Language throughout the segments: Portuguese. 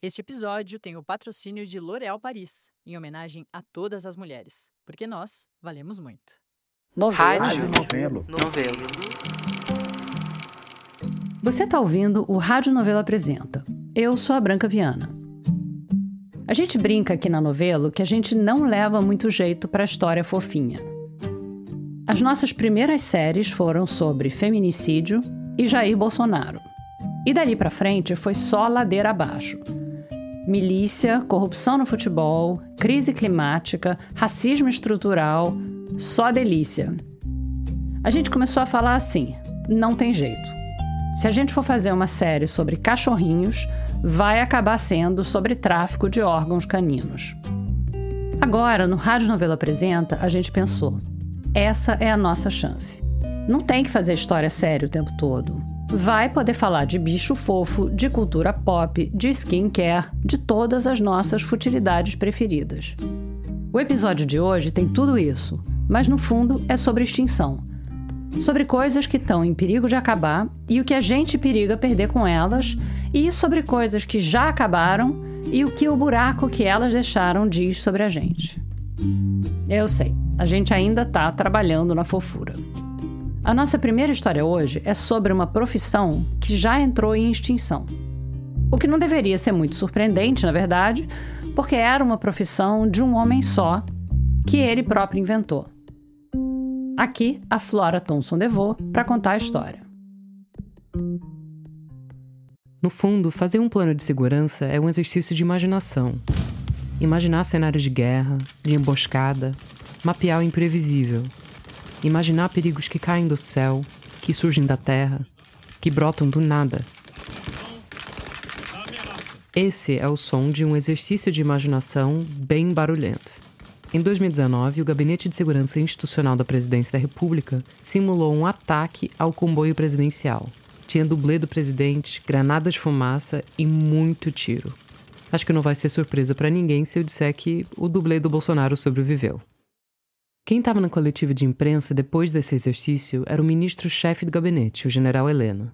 Este episódio tem o patrocínio de L'Oréal Paris, em homenagem a todas as mulheres, porque nós valemos muito. Novelo. Rádio Novelo. Novelo. Você está ouvindo o Rádio Novelo Apresenta. Eu sou a Branca Viana. A gente brinca aqui na novela que a gente não leva muito jeito para a história fofinha. As nossas primeiras séries foram sobre feminicídio e Jair Bolsonaro. E dali para frente foi só ladeira abaixo. Milícia, corrupção no futebol, crise climática, racismo estrutural, só delícia. A gente começou a falar assim: não tem jeito. Se a gente for fazer uma série sobre cachorrinhos, vai acabar sendo sobre tráfico de órgãos caninos. Agora, no Rádio Novela Apresenta, a gente pensou: essa é a nossa chance. Não tem que fazer história séria o tempo todo. Vai poder falar de bicho fofo, de cultura pop, de skincare, de todas as nossas futilidades preferidas. O episódio de hoje tem tudo isso, mas no fundo é sobre extinção. Sobre coisas que estão em perigo de acabar e o que a gente periga perder com elas, e sobre coisas que já acabaram e o que o buraco que elas deixaram diz sobre a gente. Eu sei, a gente ainda está trabalhando na fofura. A nossa primeira história hoje é sobre uma profissão que já entrou em extinção. O que não deveria ser muito surpreendente, na verdade, porque era uma profissão de um homem só, que ele próprio inventou. Aqui, a Flora Thomson Devô para contar a história. No fundo, fazer um plano de segurança é um exercício de imaginação. Imaginar cenários de guerra, de emboscada, mapear o imprevisível. Imaginar perigos que caem do céu, que surgem da terra, que brotam do nada. Esse é o som de um exercício de imaginação bem barulhento. Em 2019, o Gabinete de Segurança Institucional da Presidência da República simulou um ataque ao comboio presidencial. Tinha dublê do presidente, granadas de fumaça e muito tiro. Acho que não vai ser surpresa para ninguém se eu disser que o dublê do Bolsonaro sobreviveu. Quem estava na coletiva de imprensa depois desse exercício era o ministro-chefe do gabinete, o general Heleno.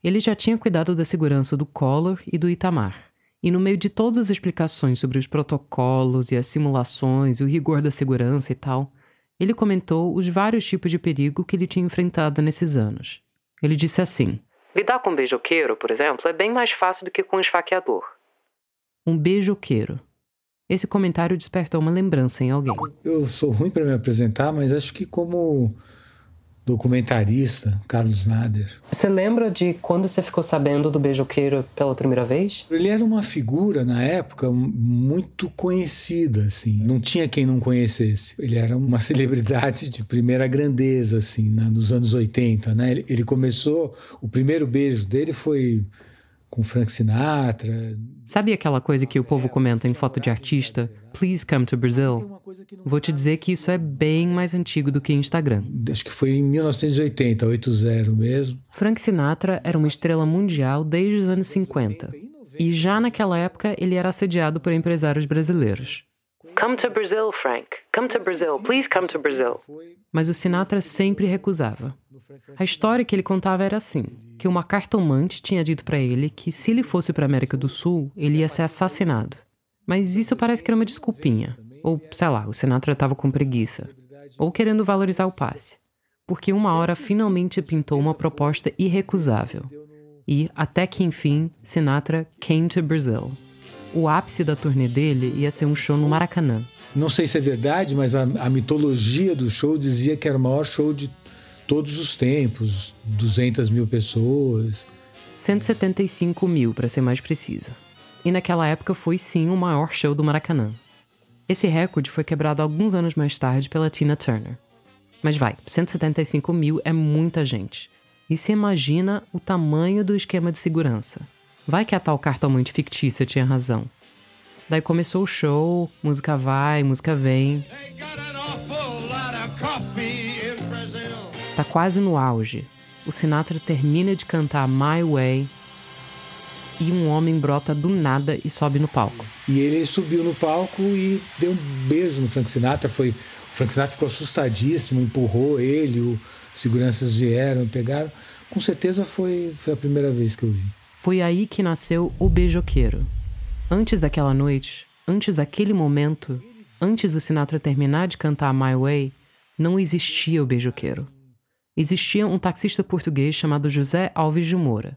Ele já tinha cuidado da segurança do Collor e do Itamar. E no meio de todas as explicações sobre os protocolos e as simulações, o rigor da segurança e tal, ele comentou os vários tipos de perigo que ele tinha enfrentado nesses anos. Ele disse assim: Lidar com um beijoqueiro, por exemplo, é bem mais fácil do que com um esfaqueador. Um beijoqueiro. Esse comentário despertou uma lembrança em alguém. Eu sou ruim para me apresentar, mas acho que como documentarista, Carlos Nader. Você lembra de quando você ficou sabendo do beijoqueiro pela primeira vez? Ele era uma figura na época muito conhecida, assim. Não tinha quem não conhecesse. Ele era uma celebridade de primeira grandeza, assim, né, nos anos 80, né? Ele, ele começou, o primeiro beijo dele foi com Frank Sinatra. Sabe aquela coisa que o povo comenta em foto de artista? Please come to Brazil. Vou te dizer que isso é bem mais antigo do que Instagram. Acho que foi em 1980, 80 mesmo. Frank Sinatra era uma estrela mundial desde os anos 50. E já naquela época ele era assediado por empresários brasileiros. Come to Brazil, Frank. Come to Brazil. Please come to Brazil. Mas o Sinatra sempre recusava. A história que ele contava era assim: que uma cartomante tinha dito para ele que se ele fosse para América do Sul, ele ia ser assassinado. Mas isso parece que era uma desculpinha. Ou, sei lá, o Sinatra estava com preguiça. Ou querendo valorizar o passe. Porque uma hora finalmente pintou uma proposta irrecusável. E, até que enfim, Sinatra came to Brazil. O ápice da turnê dele ia ser um show no Maracanã. Não sei se é verdade, mas a, a mitologia do show dizia que era o maior show de todos os tempos 200 mil pessoas. 175 mil, para ser mais precisa. E naquela época foi sim o maior show do Maracanã. Esse recorde foi quebrado alguns anos mais tarde pela Tina Turner. Mas vai, 175 mil é muita gente. E se imagina o tamanho do esquema de segurança. Vai que a tal cartomante fictícia tinha razão. Daí começou o show, música vai, música vem. Tá quase no auge. O Sinatra termina de cantar My Way e um homem brota do nada e sobe no palco. E ele subiu no palco e deu um beijo no Frank Sinatra. Foi, o Frank Sinatra ficou assustadíssimo, empurrou ele, os seguranças vieram, pegaram. Com certeza foi, foi a primeira vez que eu vi. Foi aí que nasceu o beijoqueiro. Antes daquela noite, antes daquele momento, antes do Sinatra terminar de cantar My Way, não existia o beijoqueiro. Existia um taxista português chamado José Alves de Moura,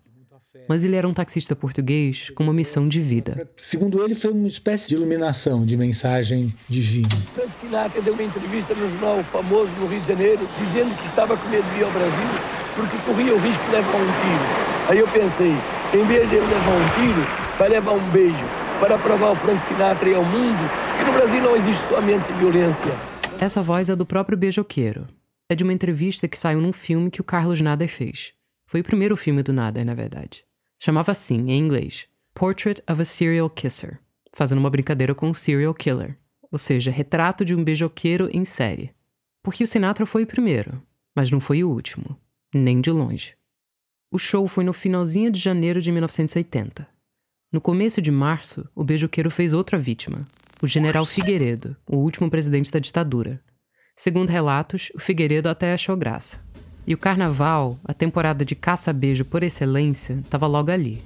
mas ele era um taxista português com uma missão de vida. Segundo ele, foi uma espécie de iluminação, de mensagem divina. Frank Sinatra deu uma entrevista no jornal famoso no Rio de Janeiro, dizendo que estava com medo de ir ao Brasil porque corria o risco de levar um tiro. Aí eu pensei, em vez de ele levar um tiro, vai levar um beijo para provar ao Frank Sinatra e ao mundo que no Brasil não existe somente violência. Essa voz é do próprio beijoqueiro. É de uma entrevista que saiu num filme que o Carlos Nader fez. Foi o primeiro filme do Nader, na verdade. Chamava assim, em inglês, Portrait of a Serial Kisser, fazendo uma brincadeira com serial killer, ou seja, retrato de um beijoqueiro em série. Porque o Sinatra foi o primeiro, mas não foi o último, nem de longe. O show foi no finalzinho de janeiro de 1980. No começo de março, o beijoqueiro fez outra vítima, o general Figueiredo, o último presidente da ditadura. Segundo relatos, o Figueiredo até achou graça. E o carnaval, a temporada de caça-beijo por excelência, estava logo ali.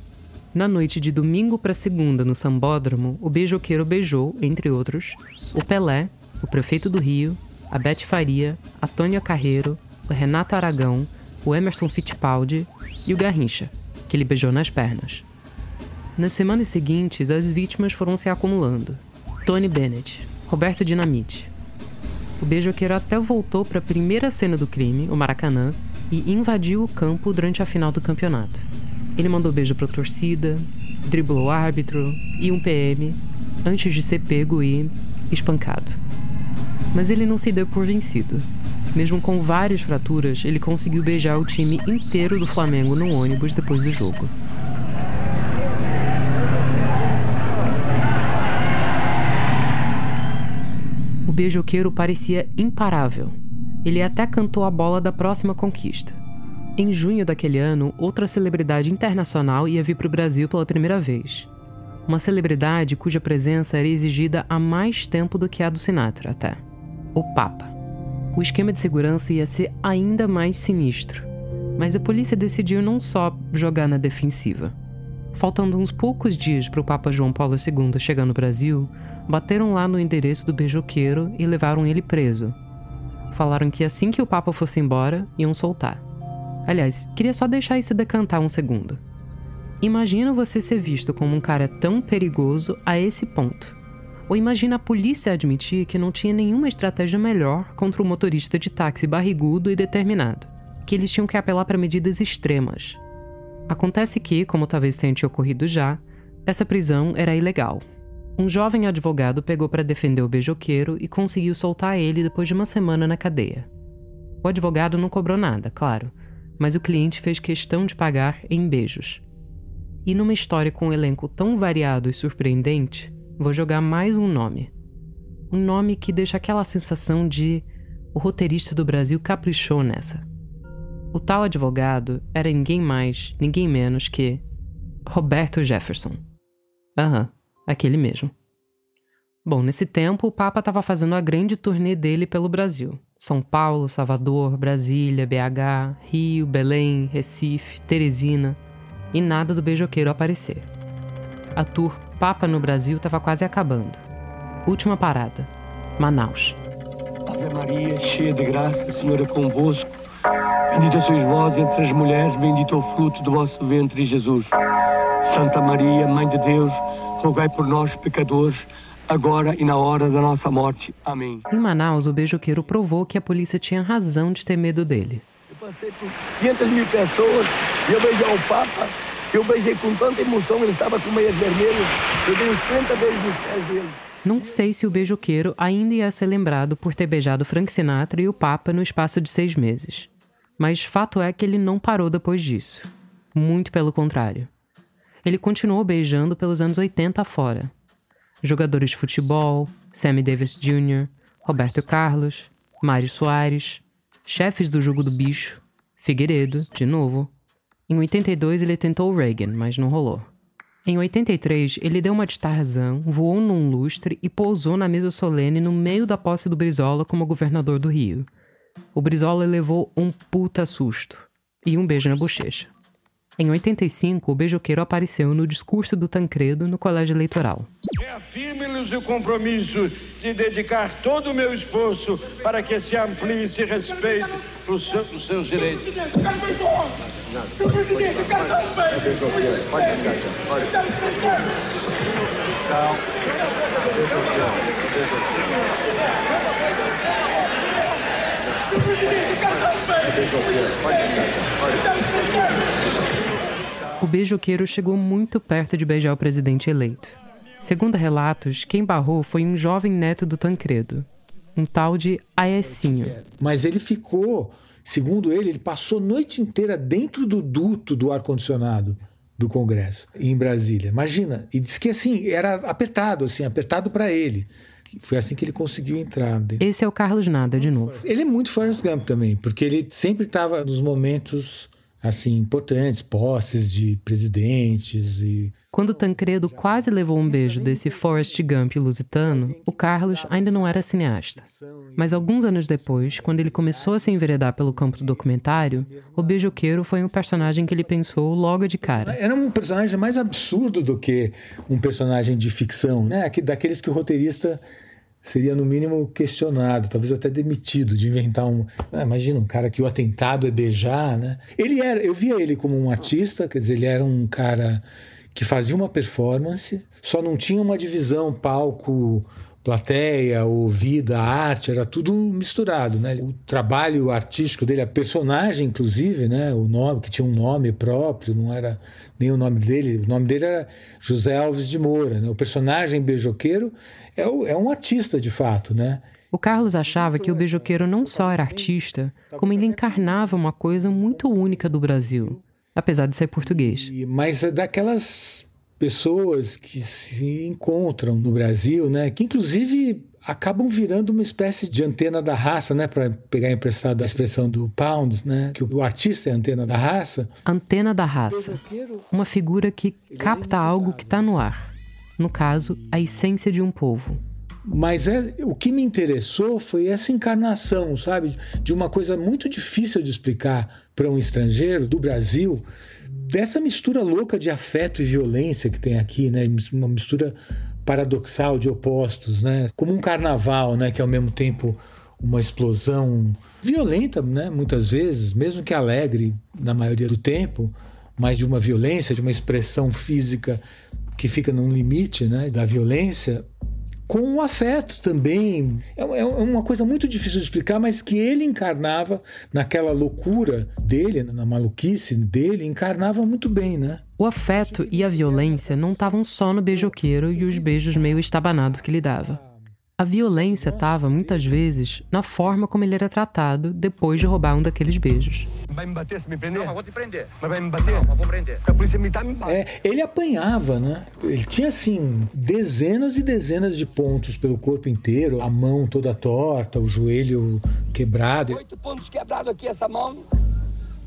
Na noite de domingo para segunda, no Sambódromo, o beijoqueiro beijou, entre outros, o Pelé, o prefeito do Rio, a Bete Faria, a Tônia Carreiro, o Renato Aragão, o Emerson Fittipaldi e o Garrincha, que ele beijou nas pernas. Nas semanas seguintes, as vítimas foram se acumulando. Tony Bennett, Roberto Dinamite, o beijoqueiro até voltou para a primeira cena do crime, o Maracanã, e invadiu o campo durante a final do campeonato. Ele mandou beijo para a torcida, driblou o árbitro e um PM antes de ser pego e espancado. Mas ele não se deu por vencido. Mesmo com várias fraturas, ele conseguiu beijar o time inteiro do Flamengo no ônibus depois do jogo. beijoqueiro parecia imparável. Ele até cantou a bola da próxima conquista. Em junho daquele ano, outra celebridade internacional ia vir para o Brasil pela primeira vez. Uma celebridade cuja presença era exigida há mais tempo do que a do Sinatra, até. O Papa. O esquema de segurança ia ser ainda mais sinistro. Mas a polícia decidiu não só jogar na defensiva. Faltando uns poucos dias para o Papa João Paulo II chegar no Brasil, bateram lá no endereço do beijoqueiro e levaram ele preso. Falaram que assim que o Papa fosse embora, iam soltar. Aliás, queria só deixar isso decantar um segundo. Imagina você ser visto como um cara tão perigoso a esse ponto. Ou imagina a polícia admitir que não tinha nenhuma estratégia melhor contra o motorista de táxi barrigudo e determinado, que eles tinham que apelar para medidas extremas. Acontece que, como talvez tenha te ocorrido já, essa prisão era ilegal, um jovem advogado pegou para defender o beijoqueiro e conseguiu soltar ele depois de uma semana na cadeia. O advogado não cobrou nada, claro, mas o cliente fez questão de pagar em beijos. E numa história com um elenco tão variado e surpreendente, vou jogar mais um nome. Um nome que deixa aquela sensação de o roteirista do Brasil caprichou nessa. O tal advogado era ninguém mais, ninguém menos que Roberto Jefferson. Aham. Aquele mesmo. Bom, nesse tempo, o Papa estava fazendo a grande turnê dele pelo Brasil. São Paulo, Salvador, Brasília, BH, Rio, Belém, Recife, Teresina. E nada do beijoqueiro aparecer. A tour Papa no Brasil estava quase acabando. Última parada, Manaus. Ave Maria, cheia de graça, Senhor é convosco. Bendita sois vós entre as mulheres, bendito o fruto do vosso ventre, Jesus. Santa Maria, Mãe de Deus, rogai por nós, pecadores, agora e na hora da nossa morte. Amém. Em Manaus, o beijoqueiro provou que a polícia tinha razão de ter medo dele. Eu passei por 500 mil pessoas e eu beijei o Papa. Eu beijei com tanta emoção, ele estava com meias vermelhas. Eu dei uns 30 beijos nos pés dele. Não sei se o beijoqueiro ainda ia ser lembrado por ter beijado Frank Sinatra e o Papa no espaço de seis meses. Mas fato é que ele não parou depois disso. Muito pelo contrário ele continuou beijando pelos anos 80 afora. Jogadores de futebol, Sammy Davis Jr., Roberto Carlos, Mário Soares, chefes do Jogo do Bicho, Figueiredo, de novo. Em 82 ele tentou o Reagan, mas não rolou. Em 83, ele deu uma de Tarzan, voou num lustre e pousou na mesa solene no meio da posse do Brizola como governador do Rio. O Brizola levou um puta susto e um beijo na bochecha. Em 85, o beijoqueiro apareceu no discurso do Tancredo no colégio eleitoral. Reafirme-lhes o compromisso de dedicar todo o meu esforço para que se amplie esse respeito os seus, seus direitos. Senhor presidente, o beijoqueiro chegou muito perto de beijar o presidente eleito. Segundo relatos, quem barrou foi um jovem neto do Tancredo, um tal de Aecinho. Mas ele ficou, segundo ele, ele passou a noite inteira dentro do duto do ar-condicionado do Congresso, em Brasília. Imagina. E disse que assim, era apertado, assim, apertado para ele. Foi assim que ele conseguiu entrar. Esse é o Carlos Nada, de novo. Ele é muito Forrest Gump também, porque ele sempre estava nos momentos assim importantes, posses de presidentes e quando Tancredo quase levou um beijo desse Forrest Gump lusitano, o Carlos ainda não era cineasta. Mas alguns anos depois, quando ele começou a se enveredar pelo campo do documentário, o beijoqueiro foi um personagem que ele pensou logo de cara. Era um personagem mais absurdo do que um personagem de ficção, né? Daqueles que o roteirista seria no mínimo questionado, talvez até demitido de inventar um. Ah, imagina um cara que o atentado é beijar, né? Ele era, eu via ele como um artista, quer dizer, ele era um cara que fazia uma performance, só não tinha uma divisão palco plateia, ou vida, arte, era tudo misturado, né? O trabalho artístico dele, a personagem, inclusive, né? O nome, que tinha um nome próprio, não era nem o nome dele, o nome dele era José Alves de Moura, né? O personagem beijoqueiro é, o, é um artista, de fato, né? O Carlos achava que o beijoqueiro não só era artista, como ele encarnava uma coisa muito única do Brasil, apesar de ser português. Mas é daquelas pessoas que se encontram no Brasil, né, que inclusive acabam virando uma espécie de antena da raça, né, para pegar emprestado a expressão do Pounds, né, que o artista é a antena da raça. Antena da raça, uma figura que capta algo que está no ar. No caso, a essência de um povo. Mas é, o que me interessou foi essa encarnação, sabe, de uma coisa muito difícil de explicar para um estrangeiro do Brasil, dessa mistura louca de afeto e violência que tem aqui, né? Uma mistura paradoxal de opostos, né? Como um carnaval, né? Que é ao mesmo tempo uma explosão violenta, né? Muitas vezes, mesmo que alegre na maioria do tempo, mas de uma violência, de uma expressão física que fica num limite, né? Da violência com o afeto também. É, é, uma coisa muito difícil de explicar, mas que ele encarnava naquela loucura dele, na maluquice dele, encarnava muito bem, né? O afeto e a violência não estavam só no beijoqueiro e os beijos meio estabanados que lhe dava. A violência estava, muitas vezes, na forma como ele era tratado depois de roubar um daqueles beijos. Vai me bater se me prender? Não, vou te prender. Mas vai me bater? Não, vou prender. Porque a polícia militar me bate. É, ele apanhava, né? Ele tinha, assim, dezenas e dezenas de pontos pelo corpo inteiro, a mão toda torta, o joelho quebrado. Oito pontos quebrados aqui, essa mão.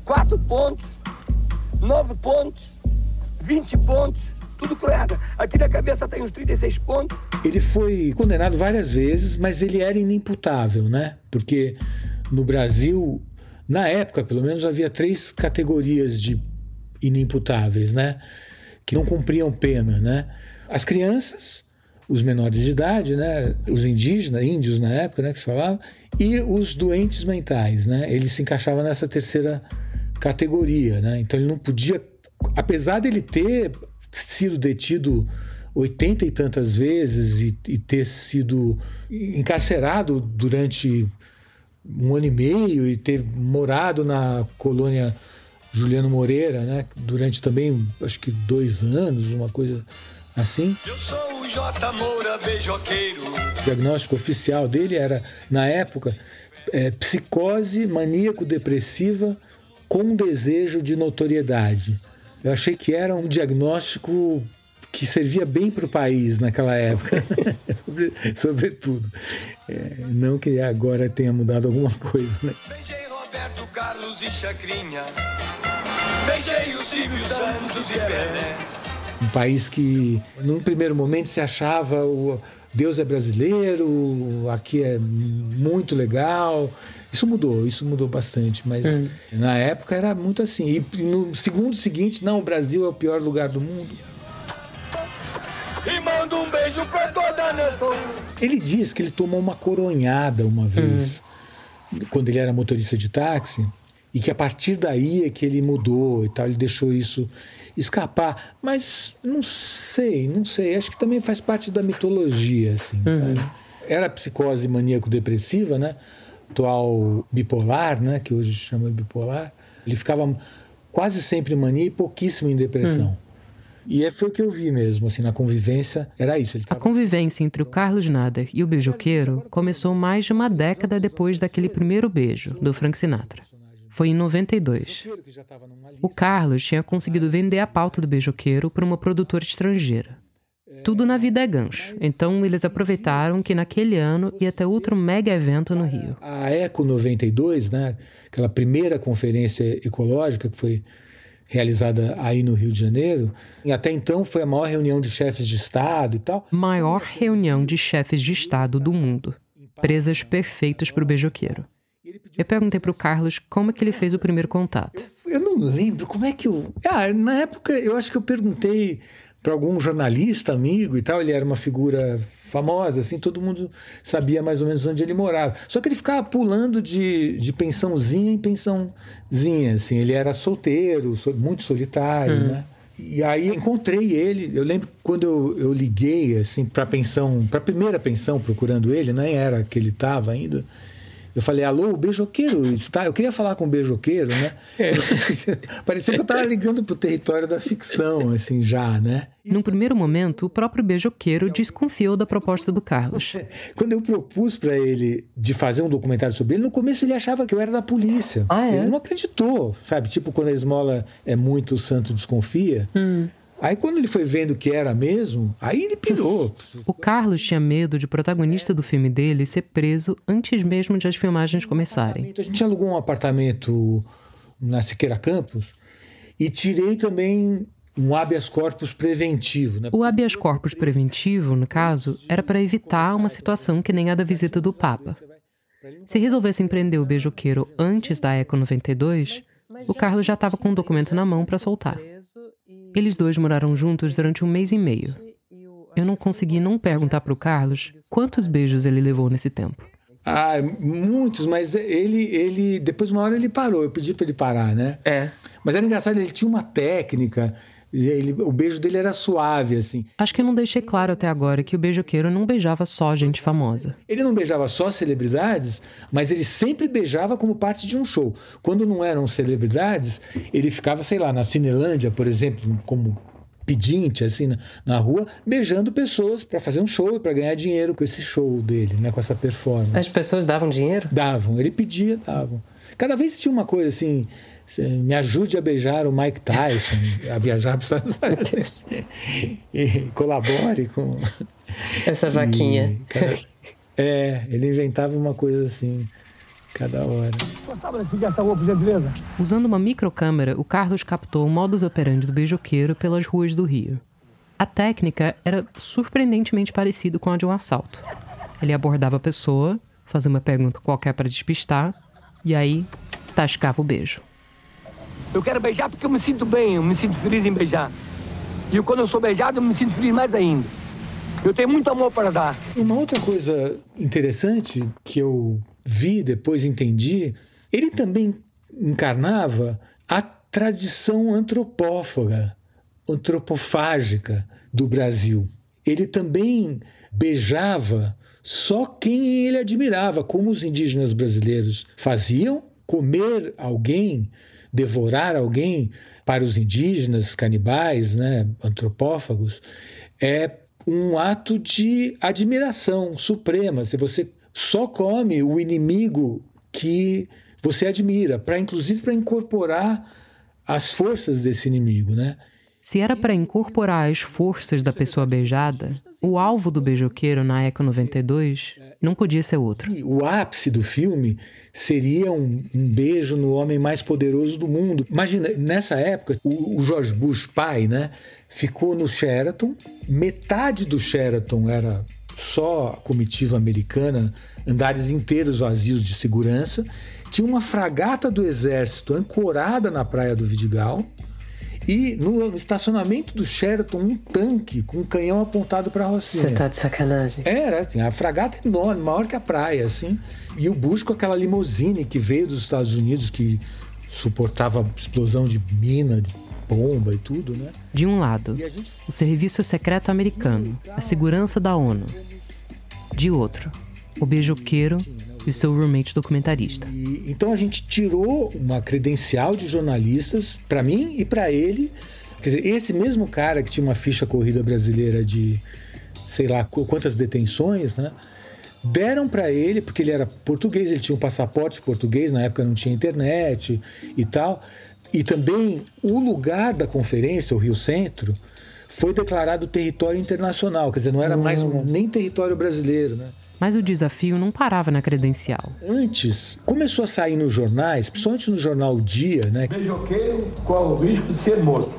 Quatro pontos. Nove pontos. Vinte pontos tudo cruada. Aqui na cabeça tem uns 36 pontos. Ele foi condenado várias vezes, mas ele era inimputável, né? Porque no Brasil, na época, pelo menos, havia três categorias de inimputáveis, né? Que não cumpriam pena, né? As crianças, os menores de idade, né? Os indígenas, índios na época, né? Que se falava, e os doentes mentais, né? Ele se encaixava nessa terceira categoria, né? Então ele não podia, apesar dele ter sido detido oitenta e tantas vezes e, e, ter sido encarcerado durante um ano e meio e ter morado na colônia Juliano Moreira, né? Durante também, acho que dois anos, uma coisa assim. Eu sou o J. Moura Beijoqueiro. O diagnóstico oficial dele era, na época, é, psicose maníaco-depressiva com desejo de notoriedade. Eu achei que era um diagnóstico que servia bem para o país naquela época, Sobre, sobretudo. É, não que agora tenha mudado alguma coisa. Né? Beijei Roberto Carlos e Chacrinha. Beijei o Silvio Santos e Pelé. Um país que, num primeiro momento, se achava o Deus é brasileiro, aqui é muito legal, Isso mudou, isso mudou bastante, mas hum. na época era muito assim. E no segundo seguinte, não, o Brasil é o pior lugar do mundo. E manda um beijo pra toda a nação. Ele diz que ele tomou uma coronhada uma vez, hum. quando ele era motorista de táxi, e que a partir daí é que ele mudou e tal, ele deixou isso escapar. Mas não sei, não sei. Acho que também faz parte da mitologia, assim, uhum. sabe? Era psicose maníaco-depressiva, né? Atual bipolar, né, que hoje chama bipolar, ele ficava quase sempre em mania e pouquíssimo em depressão. Hum. E é, foi o que eu vi mesmo, assim, na convivência, era isso. Tava... A convivência entre o Carlos Nader e o beijoqueiro começou mais de uma década depois daquele primeiro beijo, do Frank Sinatra. Foi em 92. O Carlos tinha conseguido vender a pauta do beijoqueiro para uma produtora estrangeira. Tudo na vida é gancho. Então eles aproveitaram que naquele ano ia ter outro mega evento no Rio. A Eco 92, né, aquela primeira conferência ecológica que foi realizada aí no Rio de Janeiro, e até então foi a maior reunião de chefes de Estado e tal. Maior reunião de chefes de Estado do mundo. Presas perfeitas para o beijoqueiro. Eu perguntei para o Carlos como é que ele fez o primeiro contato. Eu não lembro como é que eu. Ah, na época eu acho que eu perguntei para algum jornalista amigo e tal, ele era uma figura famosa, assim, todo mundo sabia mais ou menos onde ele morava. Só que ele ficava pulando de, de pensãozinha em pensãozinha, assim, ele era solteiro, muito solitário, hum. né? E aí encontrei ele, eu lembro quando eu, eu liguei, assim, para pensão, para a primeira pensão procurando ele, nem era que ele estava ainda, eu falei, alô, o beijoqueiro está. Eu queria falar com o beijoqueiro, né? É. Parecia que eu estava ligando para o território da ficção, assim, já, né? Num primeiro momento, o próprio beijoqueiro desconfiou da proposta do Carlos. Quando eu propus para ele de fazer um documentário sobre ele, no começo ele achava que eu era da polícia. Ah, é? Ele não acreditou, sabe? Tipo, quando a esmola é muito, o santo desconfia. Hum. Aí quando ele foi vendo que era mesmo, aí ele pirou. O Carlos tinha medo de o protagonista do filme dele ser preso antes mesmo de as filmagens começarem. A gente alugou um apartamento na Siqueira Campos e tirei também um habeas corpus preventivo. Né? O habeas corpus preventivo, no caso, era para evitar uma situação que nem a da visita do Papa. Se resolvesse empreender o beijoqueiro antes da Eco 92, o Carlos já estava com um documento na mão para soltar. Eles dois moraram juntos durante um mês e meio. Eu não consegui não perguntar para o Carlos quantos beijos ele levou nesse tempo. Ah, muitos, mas ele, ele depois uma hora ele parou. Eu pedi para ele parar, né? É. Mas era engraçado, ele tinha uma técnica. Ele, o beijo dele era suave, assim. Acho que eu não deixei claro até agora que o beijoqueiro não beijava só gente famosa. Ele não beijava só celebridades, mas ele sempre beijava como parte de um show. Quando não eram celebridades, ele ficava, sei lá, na Cinelândia, por exemplo, como pedinte assim na, na rua, beijando pessoas para fazer um show e para ganhar dinheiro com esse show dele, né, com essa performance. As pessoas davam dinheiro? Davam, ele pedia, davam. Cada vez tinha uma coisa assim, me ajude a beijar o Mike Tyson, a viajar para os Estados Unidos. e colabore com. Essa vaquinha. E, cada... é, ele inventava uma coisa assim cada hora. Usando uma microcâmera, o Carlos captou o modus operandi do beijoqueiro pelas ruas do Rio. A técnica era surpreendentemente parecida com a de um assalto. Ele abordava a pessoa, fazia uma pergunta qualquer para despistar, e aí tascava o beijo. Eu quero beijar porque eu me sinto bem, eu me sinto feliz em beijar. E quando eu sou beijado, eu me sinto feliz mais ainda. Eu tenho muito amor para dar. Uma outra coisa interessante que eu vi, depois entendi, ele também encarnava a tradição antropófaga, antropofágica do Brasil. Ele também beijava só quem ele admirava, como os indígenas brasileiros faziam, comer alguém devorar alguém para os indígenas canibais, né, antropófagos, é um ato de admiração suprema. Se você só come o inimigo que você admira, para inclusive para incorporar as forças desse inimigo, né? Se era para incorporar as forças da pessoa beijada, o alvo do beijoqueiro na Eco 92 não podia ser outro. O ápice do filme seria um, um beijo no homem mais poderoso do mundo. Imagina, nessa época, o, o George Bush pai, né, ficou no Sheraton, metade do Sheraton era só comitiva americana, andares inteiros vazios de segurança. Tinha uma fragata do exército ancorada na praia do Vidigal. E no estacionamento do Sheraton, um tanque com um canhão apontado para a Rocinha. Você tá de sacanagem. Era, assim, a fragata é enorme, maior que a praia, assim. E o Bush com aquela limusine que veio dos Estados Unidos, que suportava explosão de mina, de bomba e tudo, né? De um lado, o Serviço Secreto Americano, a segurança da ONU. De outro, o beijoqueiro e o seu roommate documentarista. E, então a gente tirou uma credencial de jornalistas para mim e para ele. Quer dizer, esse mesmo cara que tinha uma ficha corrida brasileira de sei lá quantas detenções, né? Deram para ele, porque ele era português, ele tinha um passaporte português, na época não tinha internet e tal. E também o lugar da conferência, o Rio Centro, foi declarado território internacional, quer dizer, não era mais um, nem território brasileiro, né? Mas o desafio não parava na credencial. Antes, começou a sair nos jornais, principalmente no jornal Dia, né? Beijoqueiro corre o risco de ser morto.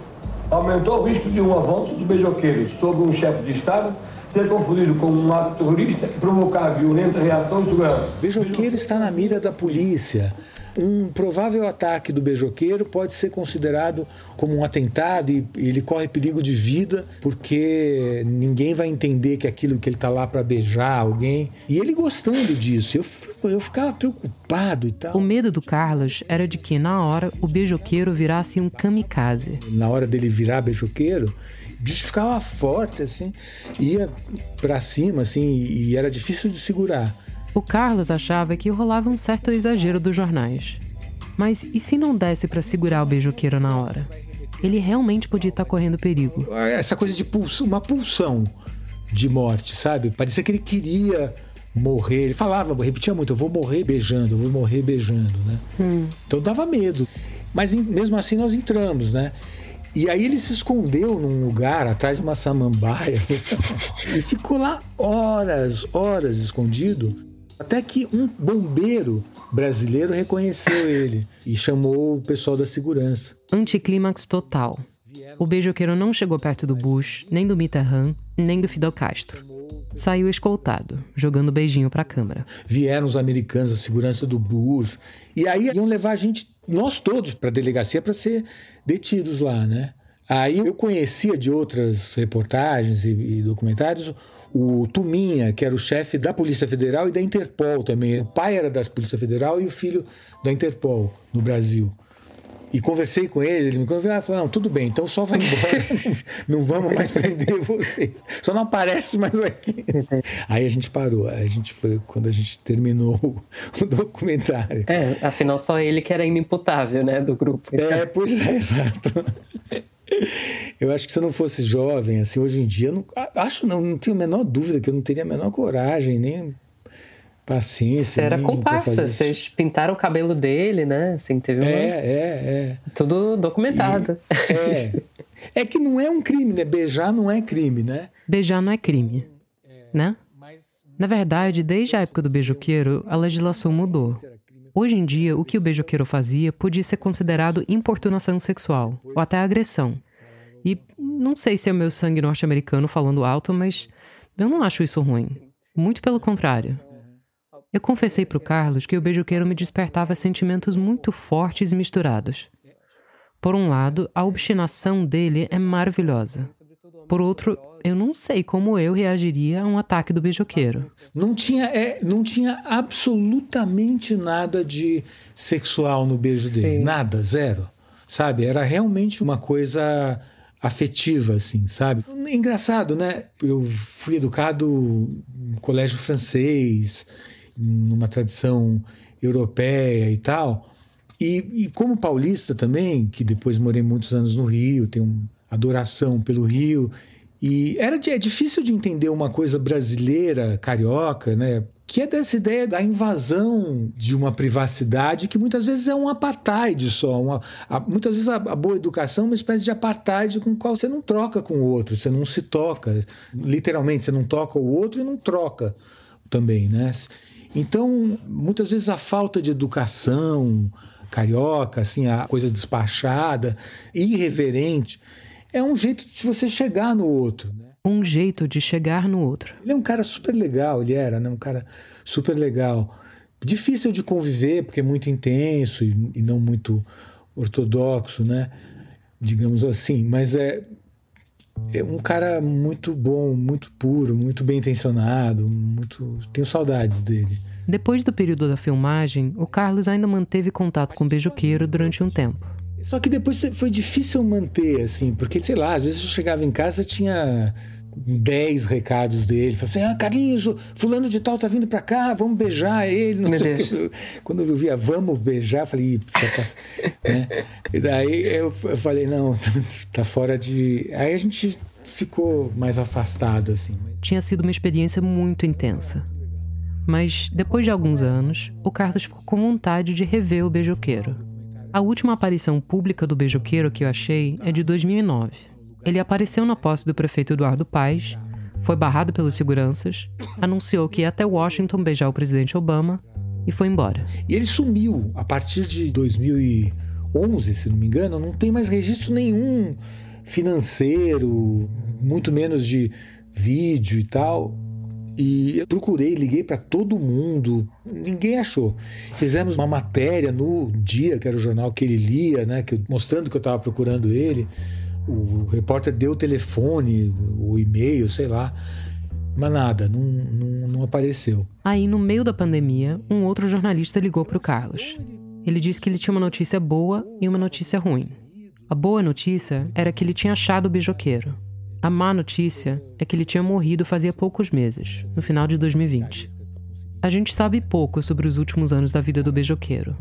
Aumentou o risco de um avanço do beijoqueiro sobre um chefe de Estado ser confundido com um ato terrorista e provocar violenta reação e segurança. Beijoqueiro está na mira da polícia. Um provável ataque do beijoqueiro pode ser considerado como um atentado e ele corre perigo de vida porque ninguém vai entender que aquilo que ele está lá para beijar alguém. E ele gostando disso, eu, eu ficava preocupado e tal. O medo do Carlos era de que, na hora, o beijoqueiro virasse um kamikaze. Na hora dele virar beijoqueiro, o bicho ficava forte, assim, ia para cima, assim, e era difícil de segurar. O Carlos achava que rolava um certo exagero dos jornais. Mas e se não desse para segurar o beijoqueiro na hora? Ele realmente podia estar correndo perigo. Essa coisa de pulsão, uma pulsão de morte, sabe? Parecia que ele queria morrer. Ele falava, repetia muito: eu vou morrer beijando, eu vou morrer beijando, né? Hum. Então dava medo. Mas mesmo assim nós entramos, né? E aí ele se escondeu num lugar atrás de uma samambaia e ficou lá horas, horas escondido. Até que um bombeiro brasileiro reconheceu ele e chamou o pessoal da segurança. Anticlímax total. O beijoqueiro não chegou perto do Bush, nem do Mitterrand, nem do Fidel Castro. Saiu escoltado, jogando beijinho para a câmera. Vieram os americanos, a segurança do Bush, e aí iam levar a gente, nós todos, para a delegacia para ser detidos lá, né? Aí eu conhecia de outras reportagens e, e documentários o Tuminha, que era o chefe da Polícia Federal e da Interpol também. O pai era da Polícia Federal e o filho da Interpol no Brasil. E conversei com ele, ele me conversou e falou: não, tudo bem, então só vai embora, não vamos mais prender você. Só não aparece mais aqui. Aí a gente parou, a gente foi quando a gente terminou o documentário. É, afinal, só ele que era inimputável, né, do grupo. É, pois é, exato. Eu acho que se eu não fosse jovem, assim, hoje em dia, não, acho não, não tenho a menor dúvida que eu não teria a menor coragem, nem paciência. Você era comparsa, vocês pintaram o cabelo dele, né? Assim, teve uma... É, é, é. Tudo documentado. E, é. É que não é um crime, né? Beijar não é crime, né? Beijar não é crime, né? Na verdade, desde a época do beijoqueiro, a legislação mudou. Hoje em dia, o que o beijoqueiro fazia podia ser considerado importunação sexual, ou até agressão. E não sei se é o meu sangue norte-americano falando alto, mas eu não acho isso ruim. Muito pelo contrário. Eu confessei para o Carlos que o beijoqueiro me despertava sentimentos muito fortes e misturados. Por um lado, a obstinação dele é maravilhosa. Por outro, eu não sei como eu reagiria a um ataque do beijoqueiro. Não tinha, é, não tinha absolutamente nada de sexual no beijo Sim. dele. Nada, zero. Sabe? Era realmente uma coisa afetiva, assim, sabe? Engraçado, né? Eu fui educado no colégio francês, numa tradição europeia e tal. E, e como paulista também, que depois morei muitos anos no Rio, tenho adoração pelo Rio e era é difícil de entender uma coisa brasileira, carioca, né? Que é dessa ideia da invasão de uma privacidade que muitas vezes é um apartheid só. Uma, a, muitas vezes a, a, boa educação é uma espécie de apartheid com o qual você não troca com o outro, você não se toca. Literalmente, você não toca o outro e não troca também, né? Então, muitas vezes a falta de educação carioca, assim, a coisa despachada, irreverente, é um jeito de você chegar no outro. Né? um jeito de chegar no outro. Ele é um cara super legal, ele era, né? Um cara super legal. Difícil de conviver, porque é muito intenso e, e não muito ortodoxo, né? Digamos assim. Mas é, é um cara muito bom, muito puro, muito bem intencionado, muito. Tenho saudades dele. Depois do período da filmagem, o Carlos ainda manteve contato com o beijoqueiro durante um tempo. Só que depois foi difícil manter, assim, porque, sei lá, às vezes eu chegava em casa tinha 10 recados dele. Falei assim: Ah, Carlinhos, fulano de tal tá vindo pra cá, vamos beijar ele. Não Meu sei Deus. Quando eu via vamos beijar, eu falei, "Ih, precisa tá-" né? E daí eu, eu falei, não, tá fora de. Aí a gente ficou mais afastado, assim. Tinha sido uma experiência muito intensa. Mas, depois de alguns anos, o Carlos ficou com vontade de rever o beijoqueiro. A última aparição pública do beijoqueiro que eu achei é de 2009. Ele apareceu na posse do prefeito Eduardo Paes, foi barrado pelos seguranças, anunciou que ia até Washington beijar o presidente Obama e foi embora. E ele sumiu a partir de 2011, se não me engano, não tem mais registro nenhum financeiro, muito menos de vídeo e tal. E eu procurei, liguei para todo mundo, ninguém achou. Fizemos uma matéria no dia, que era o jornal que ele lia, né, que, mostrando que eu estava procurando ele. O repórter deu o telefone, o e-mail, sei lá. Mas nada, não, não, não apareceu. Aí, no meio da pandemia, um outro jornalista ligou para o Carlos. Ele disse que ele tinha uma notícia boa e uma notícia ruim. A boa notícia era que ele tinha achado o beijoqueiro. A má notícia é que ele tinha morrido fazia poucos meses, no final de 2020. A gente sabe pouco sobre os últimos anos da vida do beijoqueiro.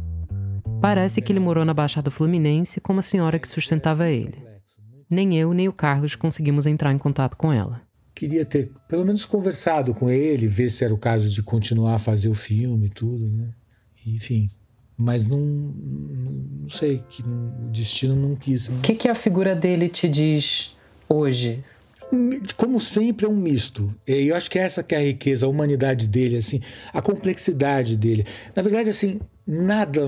Parece que ele morou na Baixada Fluminense com uma senhora que sustentava ele. Nem eu nem o Carlos conseguimos entrar em contato com ela. Queria ter pelo menos conversado com ele, ver se era o caso de continuar a fazer o filme e tudo, né? Enfim. Mas não, não, sei, que o destino não quis. O que, que a figura dele te diz hoje? Como sempre, é um misto. E eu acho que essa que é a riqueza, a humanidade dele, assim, a complexidade dele. Na verdade, assim, nada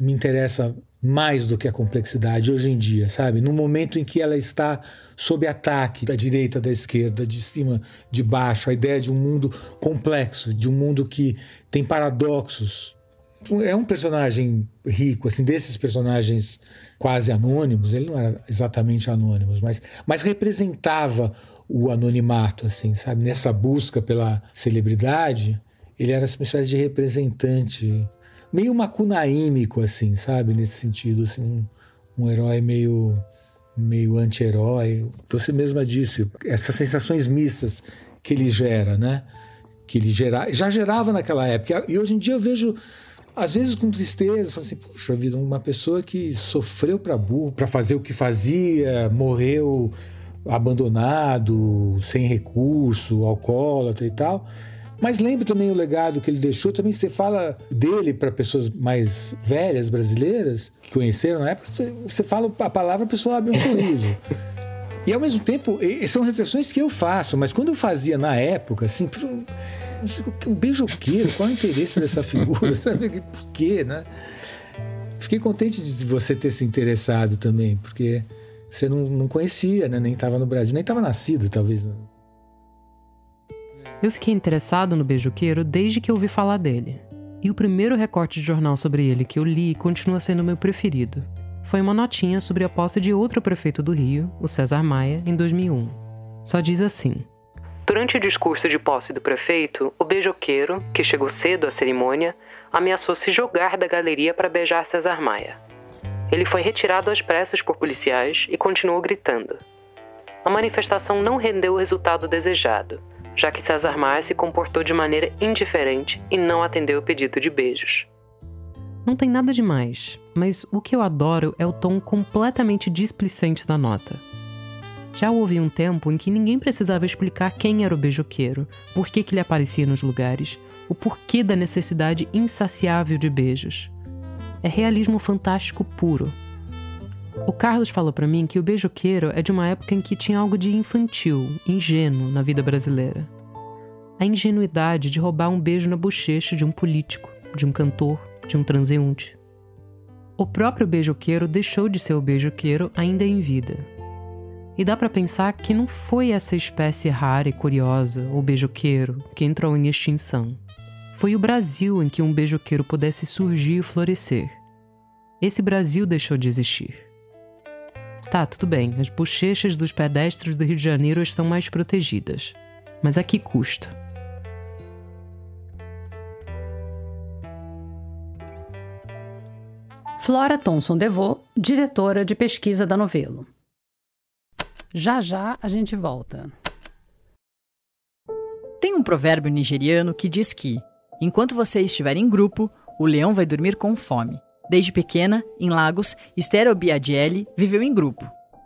me interessa mais do que a complexidade hoje em dia, sabe? No momento em que ela está sob ataque da direita, da esquerda, de cima, de baixo, a ideia de um mundo complexo, de um mundo que tem paradoxos. É um personagem rico, assim, desses personagens quase anônimos, ele não era exatamente anônimo, mas, mas representava o anonimato, assim, sabe? Nessa busca pela celebridade, ele era uma espécie de representante, meio macunaímico, assim, sabe? Nesse sentido, assim, um, um herói meio meio anti-herói. Você mesma disse, essas sensações mistas que ele gera, né? Que ele gera, já gerava naquela época. E hoje em dia eu vejo às vezes com tristeza, falo assim, puxa vida, uma pessoa que sofreu para burro, para fazer o que fazia, morreu abandonado, sem recurso, alcoólatra e tal. Mas lembre também o legado que ele deixou. Também você fala dele para pessoas mais velhas brasileiras que conheceram na época. Você fala a palavra, a pessoa abre um sorriso. E ao mesmo tempo, são reflexões que eu faço, mas quando eu fazia na época, assim, um beijoqueiro, qual é o interesse dessa figura? Sabe? Por quê, né? Fiquei contente de você ter se interessado também, porque você não, não conhecia, né? Nem estava no Brasil, nem estava nascido, talvez. né? Eu fiquei interessado no beijoqueiro desde que eu ouvi falar dele. E o primeiro recorte de jornal sobre ele que eu li continua sendo meu preferido. Foi uma notinha sobre a posse de outro prefeito do Rio, o César Maia, em 2001. Só diz assim: Durante o discurso de posse do prefeito, o beijoqueiro, que chegou cedo à cerimônia, ameaçou se jogar da galeria para beijar César Maia. Ele foi retirado às pressas por policiais e continuou gritando. A manifestação não rendeu o resultado desejado, já que César Maia se comportou de maneira indiferente e não atendeu o pedido de beijos. Não tem nada demais, mas o que eu adoro é o tom completamente displicente da nota. Já houve um tempo em que ninguém precisava explicar quem era o beijoqueiro, por que, ele aparecia nos lugares, o porquê da necessidade insaciável de beijos. É realismo fantástico puro. O Carlos falou para mim que o beijoqueiro é de uma época em que tinha algo de infantil, ingênuo na vida brasileira. A ingenuidade de roubar um beijo na bochecha de um político, de um cantor, de um transeunte. O próprio beijoqueiro deixou de ser o beijoqueiro ainda em vida. E dá para pensar que não foi essa espécie rara e curiosa, o beijoqueiro, que entrou em extinção. Foi o Brasil em que um beijoqueiro pudesse surgir e florescer. Esse Brasil deixou de existir. Tá, tudo bem, as bochechas dos pedestres do Rio de Janeiro estão mais protegidas. Mas a que custo? Flora Thomson Devô, diretora de pesquisa da Novelo. Já já a gente volta. Tem um provérbio nigeriano que diz que, enquanto você estiver em grupo, o leão vai dormir com fome. Desde pequena, em Lagos, Esther Obiadiele viveu em grupo.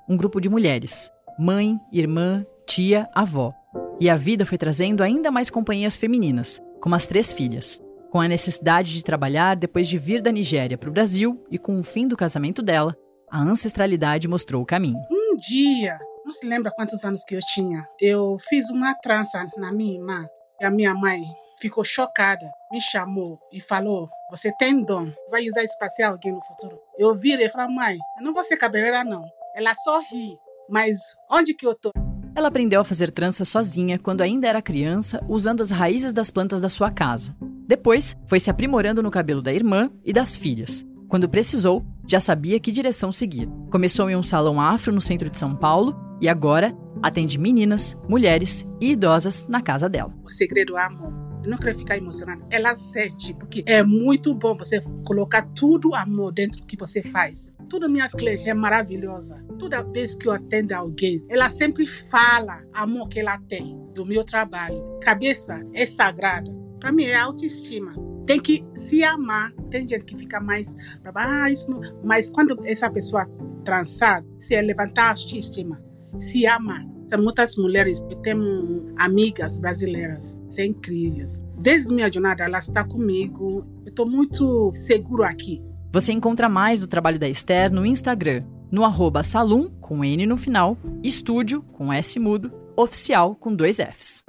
Um grupo de mulheres. Mãe, irmã, tia, avó. E a vida foi trazendo ainda mais companhias femininas, como as três filhas. Com a necessidade de trabalhar depois de vir da Nigéria para o Brasil e com o fim do casamento dela, a ancestralidade mostrou o caminho. Um dia não se lembra quantos anos que eu tinha. Eu fiz uma trança na minha irmã e a minha mãe ficou chocada, me chamou e falou: Você tem dom, vai usar isso para ser alguém no futuro. Eu virei e falei: Mãe, eu não vou ser cabeleireira, não. Ela só ri, mas onde que eu tô? Ela aprendeu a fazer trança sozinha quando ainda era criança, usando as raízes das plantas da sua casa. Depois, foi se aprimorando no cabelo da irmã e das filhas. Quando precisou, já sabia que direção seguir. Começou em um salão afro no centro de São Paulo e agora atende meninas, mulheres e idosas na casa dela. O segredo é amor. Eu não quero ficar emocionada. Ela sente, porque é muito bom você colocar tudo amor dentro do que você faz. Todas minhas clientes é maravilhosa. Toda vez que eu atendo alguém, ela sempre fala amor que ela tem do meu trabalho. Cabeça é sagrada. Para mim é autoestima. Tem que se amar. Tem gente que fica mais, ah, isso não. Mas quando essa pessoa trançar, se é levantar a autoestima, se ama. Muitas mulheres, eu tenho amigas brasileiras, são incríveis. Desde minha jornada, ela está comigo. Eu estou muito seguro aqui. Você encontra mais do trabalho da Esther no Instagram, no arroba salum, com N no final, estúdio, com S mudo, oficial, com dois Fs.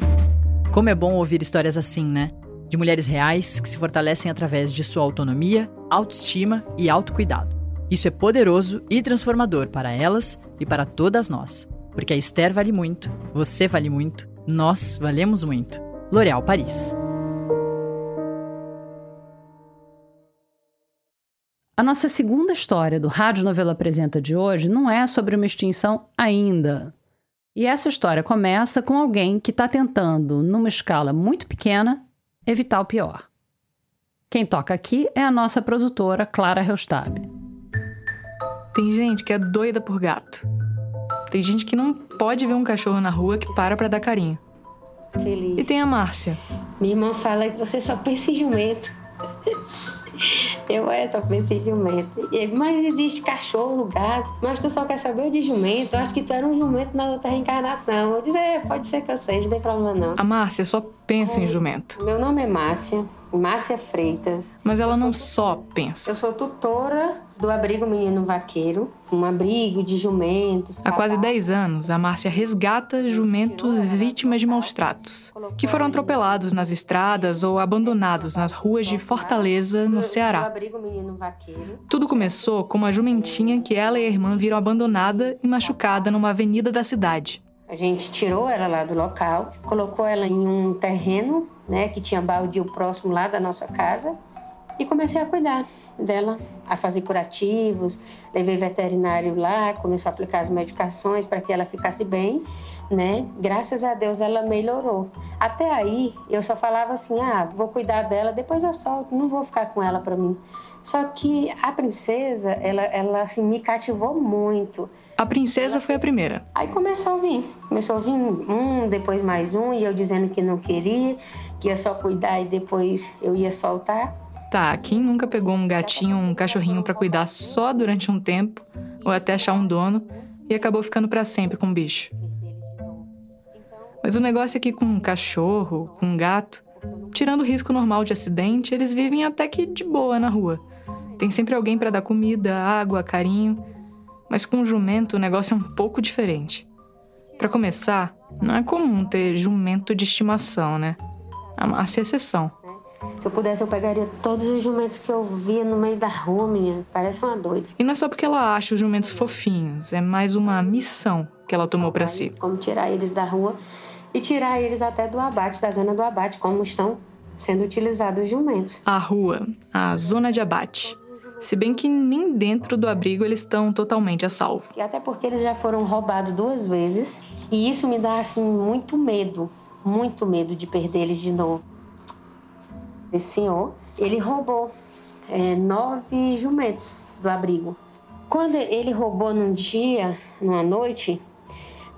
Como é bom ouvir histórias assim, né? De mulheres reais que se fortalecem através de sua autonomia, autoestima e autocuidado. Isso é poderoso e transformador para elas e para todas nós. Porque a Esther vale muito, você vale muito, nós valemos muito. L'Oréal Paris. A nossa segunda história do Rádio Novela Apresenta de hoje não é sobre uma extinção ainda. E essa história começa com alguém que está tentando, numa escala muito pequena, evitar o pior. Quem toca aqui é a nossa produtora Clara Reustab. Tem gente que é doida por gato. Tem gente que não pode ver um cachorro na rua que para pra dar carinho. Feliz. E tem a Márcia. Minha irmã fala que você só pensa em jumento. Eu é, só penso em jumento. Mas existe cachorro, gato. Mas tu só quer saber de jumento. Eu acho que tu era um jumento na outra reencarnação. Eu disse, é, pode ser que eu seja, não tem problema não. A Márcia só pensa em jumento. Meu nome é Márcia. Márcia Freitas. Mas ela não só pensa. Eu sou tutora do abrigo Menino Vaqueiro, um abrigo de jumentos. Há quase 10 anos, a Márcia resgata jumentos vítimas de maus tratos, que foram atropelados nas estradas ou abandonados nas ruas de Fortaleza, no Ceará. Tudo começou com uma jumentinha que ela e a irmã viram abandonada e machucada numa avenida da cidade. A gente tirou ela lá do local, colocou ela em um terreno, né, que tinha baldio próximo lá da nossa casa, e comecei a cuidar dela, a fazer curativos, levei veterinário lá, começou a aplicar as medicações para que ela ficasse bem, né? Graças a Deus ela melhorou. Até aí eu só falava assim: "Ah, vou cuidar dela, depois eu solto, não vou ficar com ela para mim". Só que a princesa, ela ela assim me cativou muito. A princesa foi a primeira. Aí começou a vir. Começou a vir um, depois mais um, e eu dizendo que não queria, que ia só cuidar e depois eu ia soltar. Tá, quem nunca pegou um gatinho um cachorrinho para cuidar só durante um tempo, ou até achar um dono, e acabou ficando para sempre com o bicho? Mas o negócio é que com um cachorro, com um gato, tirando o risco normal de acidente, eles vivem até que de boa na rua. Tem sempre alguém para dar comida, água, carinho. Mas com o jumento o negócio é um pouco diferente. Para começar, não é comum ter jumento de estimação, né? A Márcia é exceção. Se eu pudesse, eu pegaria todos os jumentos que eu via no meio da rua, menina. Parece uma doida. E não é só porque ela acha os jumentos fofinhos, é mais uma missão que ela tomou para si. Como tirar eles da rua e tirar eles até do abate, da zona do abate, como estão sendo utilizados os jumentos. A rua, a zona de abate. Se bem que nem dentro do abrigo eles estão totalmente a salvo. E até porque eles já foram roubados duas vezes. E isso me dá, assim, muito medo. Muito medo de perder eles de novo. Esse senhor, ele roubou é, nove jumentos do abrigo. Quando ele roubou num dia, numa noite,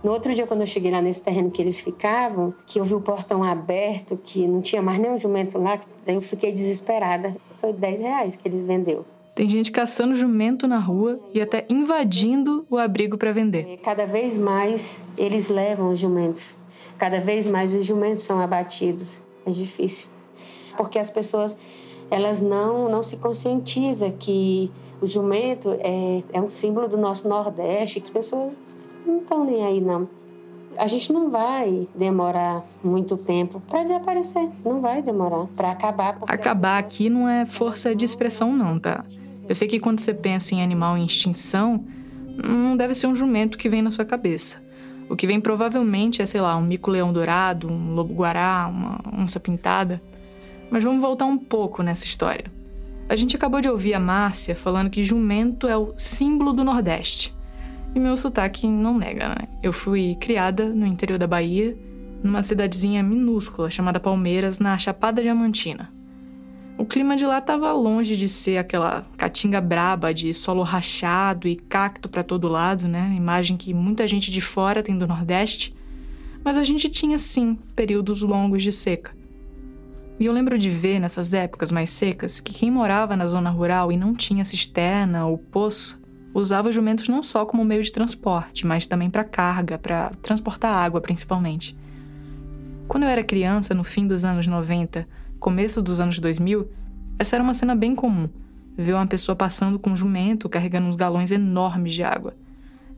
no outro dia, quando eu cheguei lá nesse terreno que eles ficavam, que eu vi o portão aberto, que não tinha mais nenhum jumento lá, eu fiquei desesperada. Foi 10 reais que eles vendeu. Tem gente caçando jumento na rua e até invadindo o abrigo para vender. Cada vez mais eles levam os jumentos. Cada vez mais os jumentos são abatidos. É difícil. Porque as pessoas elas não, não se conscientizam que o jumento é, é um símbolo do nosso Nordeste, que as pessoas não estão nem aí, não. A gente não vai demorar muito tempo para desaparecer. Não vai demorar para acabar. Acabar aqui não é força de expressão, não, tá? Eu sei que quando você pensa em animal em extinção, não deve ser um jumento que vem na sua cabeça. O que vem provavelmente é, sei lá, um mico-leão dourado, um lobo-guará, uma onça pintada. Mas vamos voltar um pouco nessa história. A gente acabou de ouvir a Márcia falando que jumento é o símbolo do Nordeste. E meu sotaque não nega, né? Eu fui criada no interior da Bahia, numa cidadezinha minúscula chamada Palmeiras, na Chapada Diamantina. O clima de lá estava longe de ser aquela caatinga braba de solo rachado e cacto para todo lado, né? Imagem que muita gente de fora tem do Nordeste. Mas a gente tinha sim períodos longos de seca. E eu lembro de ver nessas épocas mais secas que quem morava na zona rural e não tinha cisterna ou poço usava os jumentos não só como meio de transporte, mas também para carga, para transportar água principalmente. Quando eu era criança, no fim dos anos 90, começo dos anos 2000, essa era uma cena bem comum. Ver uma pessoa passando com um jumento carregando uns galões enormes de água.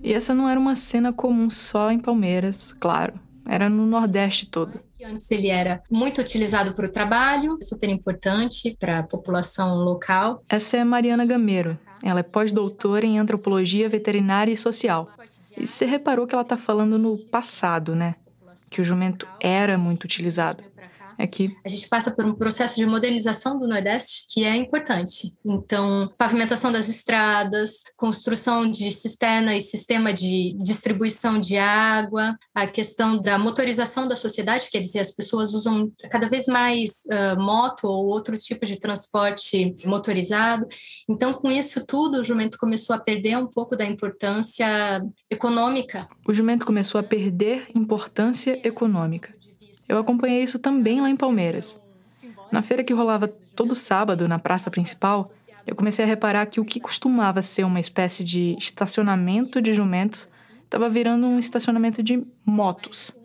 E essa não era uma cena comum só em Palmeiras, claro. Era no Nordeste todo. Antes ele era muito utilizado para o trabalho, super importante para a população local. Essa é Mariana Gameiro. Ela é pós-doutora em antropologia veterinária e social. E você reparou que ela está falando no passado, né? Que o jumento era muito utilizado aqui. A gente passa por um processo de modernização do Nordeste que é importante. Então, pavimentação das estradas, construção de cisterna e sistema de distribuição de água, a questão da motorização da sociedade, quer dizer, as pessoas usam cada vez mais uh, moto ou outros tipos de transporte motorizado. Então, com isso tudo, o jumento começou a perder um pouco da importância econômica. O jumento começou a perder importância econômica. Eu acompanhei isso também lá em Palmeiras. Na feira que rolava todo sábado na praça principal, eu comecei a reparar que o que costumava ser uma espécie de estacionamento de jumentos estava virando um estacionamento de motos.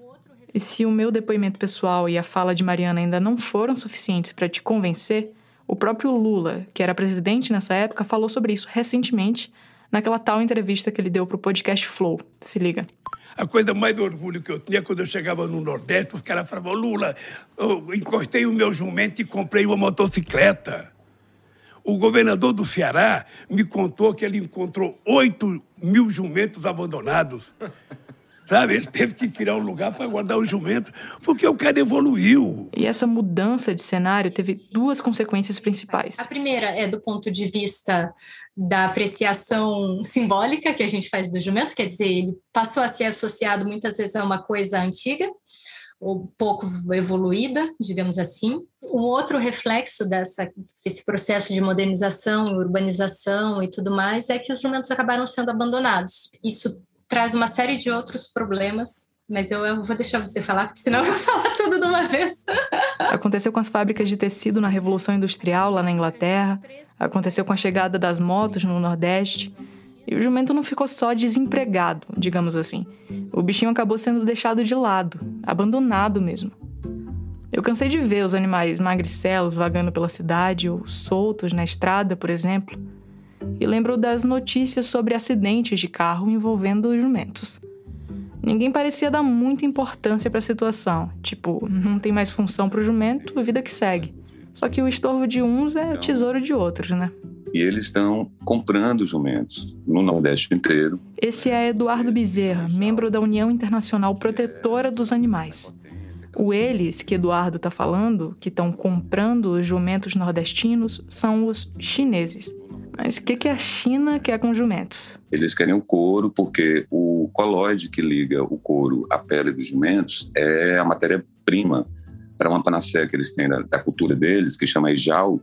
E se o meu depoimento pessoal e a fala de Mariana ainda não foram suficientes para te convencer, o próprio Lula, que era presidente nessa época, falou sobre isso recentemente naquela tal entrevista que ele deu para o podcast Flow. Se liga. A coisa mais orgulho que eu tinha quando eu chegava no Nordeste, os caras falavam: Lula, eu encostei o meu jumento e comprei uma motocicleta. O governador do Ceará me contou que ele encontrou 8 mil jumentos abandonados. Sabe? Ele teve que criar um lugar para guardar o jumento, porque o cara evoluiu. E essa mudança de cenário teve duas consequências principais. A primeira é do ponto de vista da apreciação simbólica que a gente faz do jumento, quer dizer, ele passou a ser associado muitas vezes a uma coisa antiga ou pouco evoluída, digamos assim. Um outro reflexo dessa, desse processo de modernização, urbanização e tudo mais é que os jumentos acabaram sendo abandonados. Isso traz uma série de outros problemas, mas eu, eu vou deixar você falar, porque senão eu vou falar tudo de uma vez. Aconteceu com as fábricas de tecido na Revolução Industrial lá na Inglaterra, aconteceu com a chegada das motos no Nordeste. E o jumento não ficou só desempregado, digamos assim. O bichinho acabou sendo deixado de lado, abandonado mesmo. Eu cansei de ver os animais magricelos vagando pela cidade ou soltos na estrada, por exemplo e lembro das notícias sobre acidentes de carro envolvendo jumentos. Ninguém parecia dar muita importância para a situação, tipo, não tem mais função para o jumento, vida que segue. Só que o estorvo de uns é o tesouro de outros, né? E eles estão comprando jumentos no Nordeste inteiro. Esse é Eduardo Bezerra, membro da União Internacional Protetora dos Animais. O eles que Eduardo está falando, que estão comprando os jumentos nordestinos, são os chineses. Mas o que, que a China quer com jumentos? Eles querem o couro porque o colóide que liga o couro à pele dos jumentos é a matéria-prima para uma panaceia que eles têm da, da cultura deles, que chama ijal,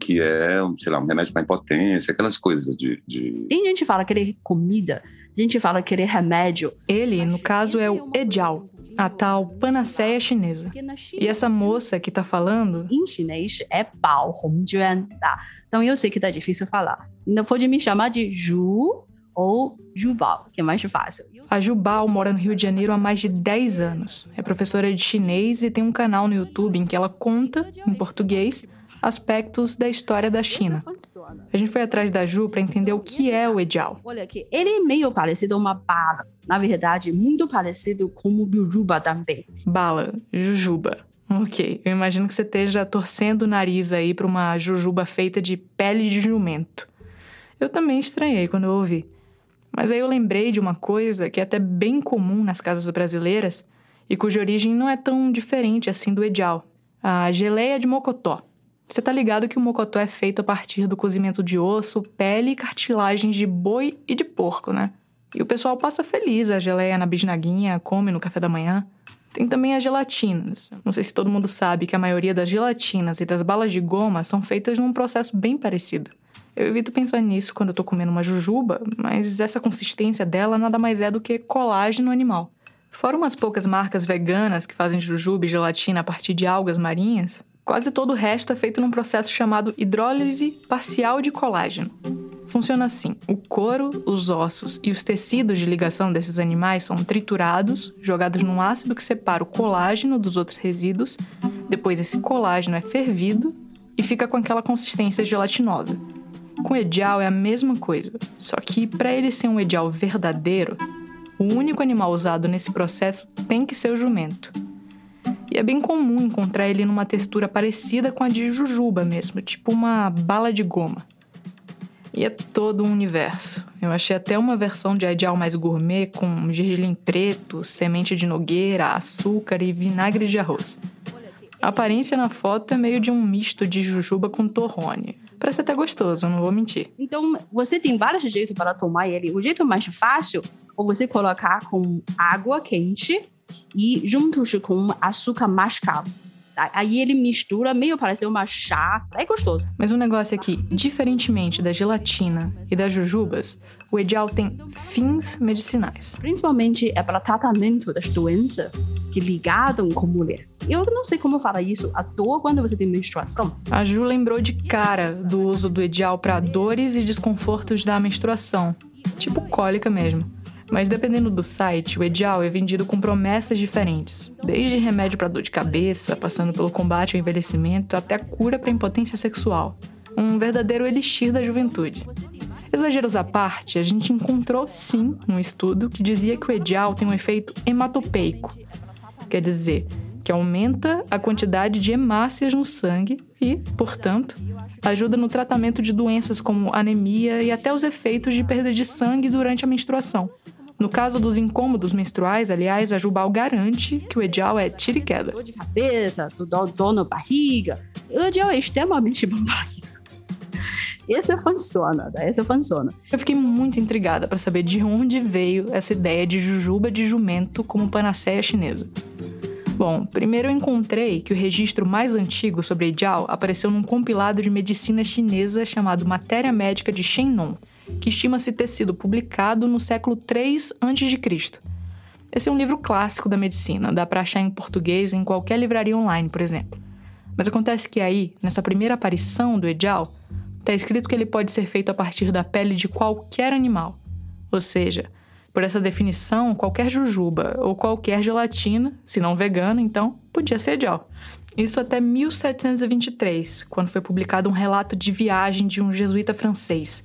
que é, sei lá, um remédio para impotência, aquelas coisas de, de... Tem gente que fala querer comida, a gente fala querer remédio. Ele, no caso, é o Ejal, a tal panaceia chinesa. E essa moça que tá falando. Em chinês é Bao Hongjuan, tá? Então eu sei que tá difícil falar. Ainda pode me chamar de Ju ou Jubal, que é mais fácil. A Jubal mora no Rio de Janeiro há mais de 10 anos. É professora de chinês e tem um canal no YouTube em que ela conta, em português, aspectos da história da China. A gente foi atrás da Ju para entender o que é o Ejal. Olha aqui, ele é meio parecido a uma bala. Na verdade, muito parecido com o jujuba também. Bala, jujuba. Ok, eu imagino que você esteja torcendo o nariz aí para uma jujuba feita de pele de jumento. Eu também estranhei quando eu ouvi. Mas aí eu lembrei de uma coisa que é até bem comum nas casas brasileiras e cuja origem não é tão diferente assim do Ejal. A geleia de mocotó. Você tá ligado que o mocotó é feito a partir do cozimento de osso, pele e cartilagens de boi e de porco, né? E o pessoal passa feliz a geleia na bisnaguinha, come no café da manhã. Tem também as gelatinas. Não sei se todo mundo sabe que a maioria das gelatinas e das balas de goma são feitas num processo bem parecido. Eu evito pensar nisso quando eu tô comendo uma jujuba, mas essa consistência dela nada mais é do que colágeno animal. Fora umas poucas marcas veganas que fazem jujuba e gelatina a partir de algas marinhas, Quase todo o resto é feito num processo chamado hidrólise parcial de colágeno. Funciona assim: o couro, os ossos e os tecidos de ligação desses animais são triturados, jogados num ácido que separa o colágeno dos outros resíduos. Depois, esse colágeno é fervido e fica com aquela consistência gelatinosa. Com edial é a mesma coisa, só que para ele ser um edial verdadeiro, o único animal usado nesse processo tem que ser o jumento. E é bem comum encontrar ele numa textura parecida com a de jujuba mesmo, tipo uma bala de goma. E é todo um universo. Eu achei até uma versão de ideal mais gourmet com gergelim preto, semente de nogueira, açúcar e vinagre de arroz. A aparência na foto é meio de um misto de jujuba com torrone. Parece até gostoso, não vou mentir. Então, você tem vários jeitos para tomar ele. O jeito mais fácil é você colocar com água quente e juntos com açúcar mascavo. Aí ele mistura, meio parece uma chá. É gostoso. Mas um negócio aqui, diferentemente da gelatina e das jujubas, o edial tem fins medicinais. Principalmente é para tratamento das doenças que ligam com mulher. Eu não sei como falar isso à toa quando você tem menstruação. A Ju lembrou de cara do uso do edial para dores e desconfortos da menstruação, tipo cólica mesmo. Mas dependendo do site, o Edial é vendido com promessas diferentes, desde remédio para dor de cabeça, passando pelo combate ao envelhecimento, até cura para impotência sexual. Um verdadeiro elixir da juventude. Exageros à parte, a gente encontrou sim um estudo que dizia que o Edial tem um efeito hematopeico, quer dizer, que aumenta a quantidade de hemácias no sangue e, portanto, ajuda no tratamento de doenças como anemia e até os efeitos de perda de sangue durante a menstruação. No caso dos incômodos menstruais, aliás, a Jubal garante que o Edial é tira e. Dor de cabeça, dor, dor na barriga. O Edial é extremamente bom para isso. Esse funciona, tá? esse funciona. Eu fiquei muito intrigada para saber de onde veio essa ideia de jujuba de jumento como panaceia chinesa. Bom, primeiro eu encontrei que o registro mais antigo sobre Edial apareceu num compilado de medicina chinesa chamado Matéria Médica de Shennon, que estima-se ter sido publicado no século III a.C. Esse é um livro clássico da medicina, dá para achar em português em qualquer livraria online, por exemplo. Mas acontece que aí, nessa primeira aparição do Edial, está escrito que ele pode ser feito a partir da pele de qualquer animal. Ou seja, por essa definição, qualquer jujuba ou qualquer gelatina, se não vegana, então, podia ser Edial. Isso até 1723, quando foi publicado um relato de viagem de um jesuíta francês,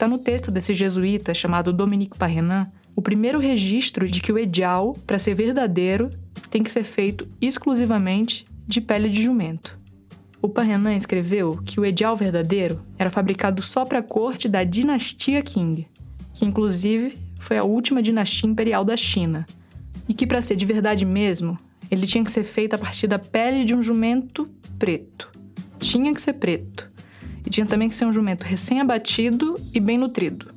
Está no texto desse jesuíta chamado Dominique Parrenin o primeiro registro de que o edial, para ser verdadeiro, tem que ser feito exclusivamente de pele de jumento. O Parrenan escreveu que o Edial verdadeiro era fabricado só para a corte da dinastia Qing, que inclusive foi a última dinastia imperial da China, e que para ser de verdade mesmo, ele tinha que ser feito a partir da pele de um jumento preto. Tinha que ser preto. E tinha também que ser um jumento recém-abatido e bem nutrido.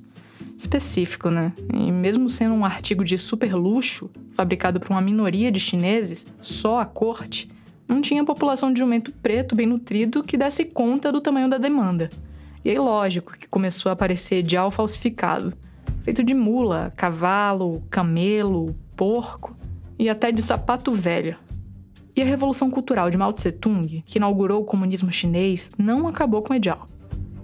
Específico, né? E mesmo sendo um artigo de super luxo, fabricado por uma minoria de chineses, só a corte, não tinha população de jumento preto bem nutrido que desse conta do tamanho da demanda. E aí, lógico que começou a aparecer dial falsificado, feito de mula, cavalo, camelo, porco e até de sapato velho. E a Revolução Cultural de Mao Tse-tung, que inaugurou o comunismo chinês, não acabou com o Edial.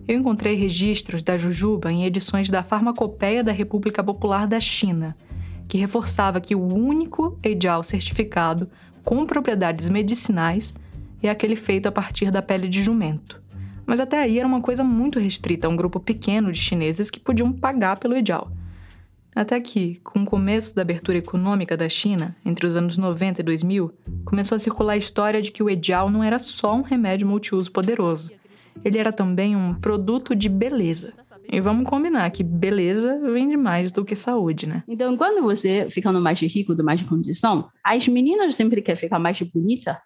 Eu encontrei registros da Jujuba em edições da Farmacopeia da República Popular da China, que reforçava que o único Edial certificado com propriedades medicinais é aquele feito a partir da pele de jumento. Mas até aí era uma coisa muito restrita a um grupo pequeno de chineses que podiam pagar pelo Edial. Até que, com o começo da abertura econômica da China, entre os anos 90 e 2000, começou a circular a história de que o Edial não era só um remédio multiuso poderoso. Ele era também um produto de beleza. E vamos combinar que beleza vende mais do que saúde, né? Então, quando você ficando mais rico, do mais de condição, as meninas sempre querem ficar mais bonita,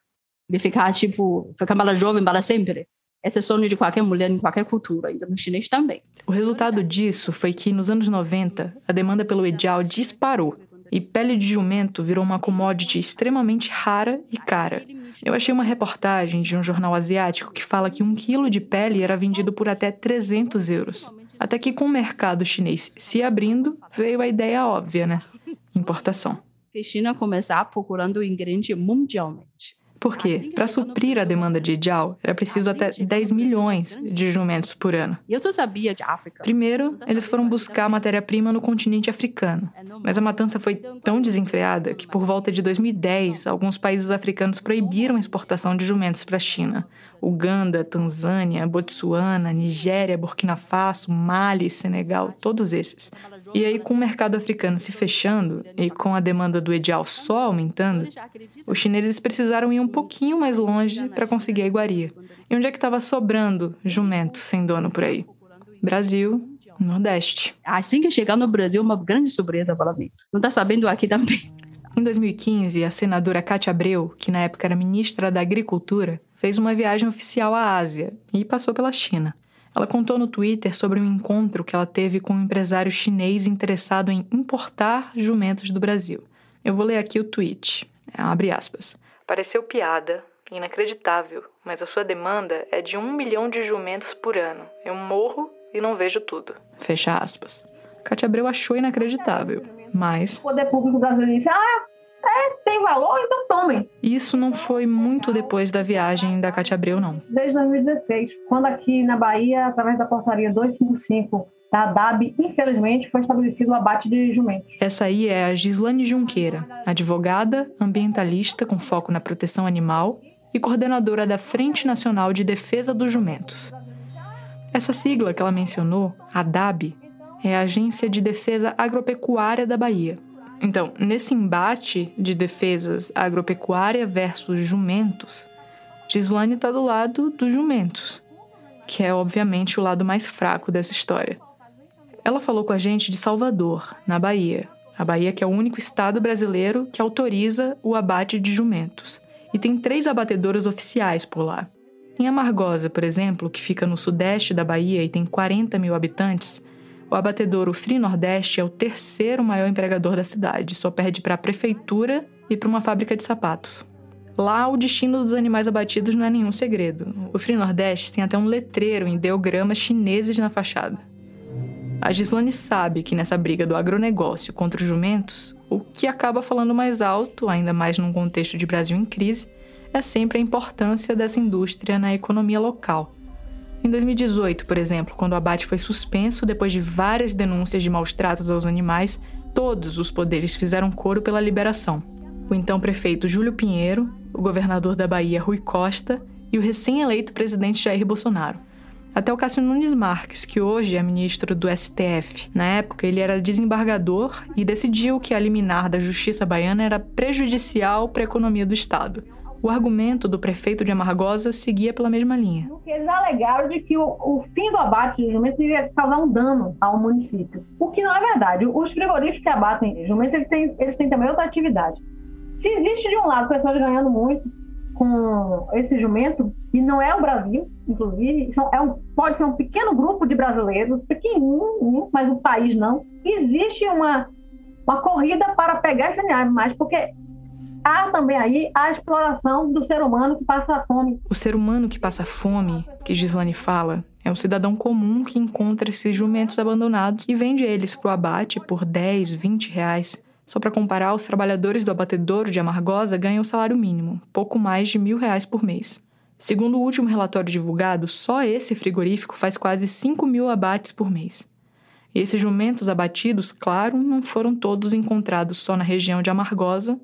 de ficar, tipo, ficar mais jovem para sempre. Esse é sonho de qualquer mulher em qualquer cultura, ainda no chinês também. O resultado disso foi que, nos anos 90, a demanda pelo edial disparou e pele de jumento virou uma commodity extremamente rara e cara. Eu achei uma reportagem de um jornal asiático que fala que um quilo de pele era vendido por até 300 euros. Até que, com o mercado chinês se abrindo, veio a ideia óbvia, né? Importação. A China começar procurando o ingrediente mundialmente. Porque, para suprir a demanda de Jiao, era preciso até 10 milhões de jumentos por ano. Primeiro, eles foram buscar matéria-prima no continente africano. Mas a matança foi tão desenfreada que, por volta de 2010, alguns países africanos proibiram a exportação de jumentos para a China. Uganda, Tanzânia, Botsuana, Nigéria, Burkina Faso, Mali, Senegal, todos esses. E aí, com o mercado africano se fechando e com a demanda do edial só aumentando, os chineses precisaram ir um pouquinho mais longe para conseguir a iguaria. E onde é que estava sobrando jumento sem dono por aí? Brasil, Nordeste. Assim que chegar no Brasil, uma grande surpresa para mim. Não está sabendo aqui também. Em 2015, a senadora Cátia Abreu, que na época era ministra da Agricultura, fez uma viagem oficial à Ásia e passou pela China. Ela contou no Twitter sobre um encontro que ela teve com um empresário chinês interessado em importar jumentos do Brasil. Eu vou ler aqui o tweet. Abre aspas. Pareceu piada, inacreditável, mas a sua demanda é de um milhão de jumentos por ano. Eu morro e não vejo tudo. Fecha aspas. Cátia Abreu achou inacreditável, mas. O poder público brasileiro disse: ah, é, tem valor, então tomem. Isso não foi muito depois da viagem da Cátia Abreu, não. Desde 2016, quando aqui na Bahia, através da portaria 255 da DAB, infelizmente, foi estabelecido o abate de jumentos. Essa aí é a Gislane Junqueira, advogada, ambientalista com foco na proteção animal e coordenadora da Frente Nacional de Defesa dos Jumentos. Essa sigla que ela mencionou, a DAB, é a Agência de Defesa Agropecuária da Bahia. Então, nesse embate de defesas agropecuária versus jumentos, Gislane está do lado dos jumentos, que é obviamente o lado mais fraco dessa história. Ela falou com a gente de Salvador, na Bahia. A Bahia que é o único estado brasileiro que autoriza o abate de jumentos. E tem três abatedoras oficiais por lá. Em Amargosa, por exemplo, que fica no sudeste da Bahia e tem 40 mil habitantes, o abatedouro Free Nordeste é o terceiro maior empregador da cidade, só perde para a prefeitura e para uma fábrica de sapatos. Lá, o destino dos animais abatidos não é nenhum segredo. O Free Nordeste tem até um letreiro em ideogramas chineses na fachada. A Gislane sabe que nessa briga do agronegócio contra os jumentos, o que acaba falando mais alto, ainda mais num contexto de Brasil em crise, é sempre a importância dessa indústria na economia local. Em 2018, por exemplo, quando o abate foi suspenso depois de várias denúncias de maus tratos aos animais, todos os poderes fizeram coro pela liberação. O então prefeito Júlio Pinheiro, o governador da Bahia Rui Costa e o recém-eleito presidente Jair Bolsonaro. Até o Cássio Nunes Marques, que hoje é ministro do STF. Na época, ele era desembargador e decidiu que a liminar da justiça baiana era prejudicial para a economia do Estado. O argumento do prefeito de Amargosa seguia pela mesma linha. Eles alegaram de que o, o fim do abate de jumentos iria causar um dano ao município. O que não é verdade. Os frigoríficos que abatem jumentos, eles têm, eles têm também outra atividade. Se existe, de um lado, pessoas ganhando muito com esse jumento, e não é o Brasil, inclusive, são, é um, pode ser um pequeno grupo de brasileiros, pequenininho, mas o país não. Existe uma, uma corrida para pegar esse animais, porque há também aí a exploração do ser humano que passa fome. O ser humano que passa fome, que Gislane fala, é um cidadão comum que encontra esses jumentos abandonados e vende eles para o abate por 10, 20 reais. Só para comparar, os trabalhadores do abatedouro de Amargosa ganham o salário mínimo, pouco mais de mil reais por mês. Segundo o último relatório divulgado, só esse frigorífico faz quase 5 mil abates por mês. E esses jumentos abatidos, claro, não foram todos encontrados só na região de Amargosa,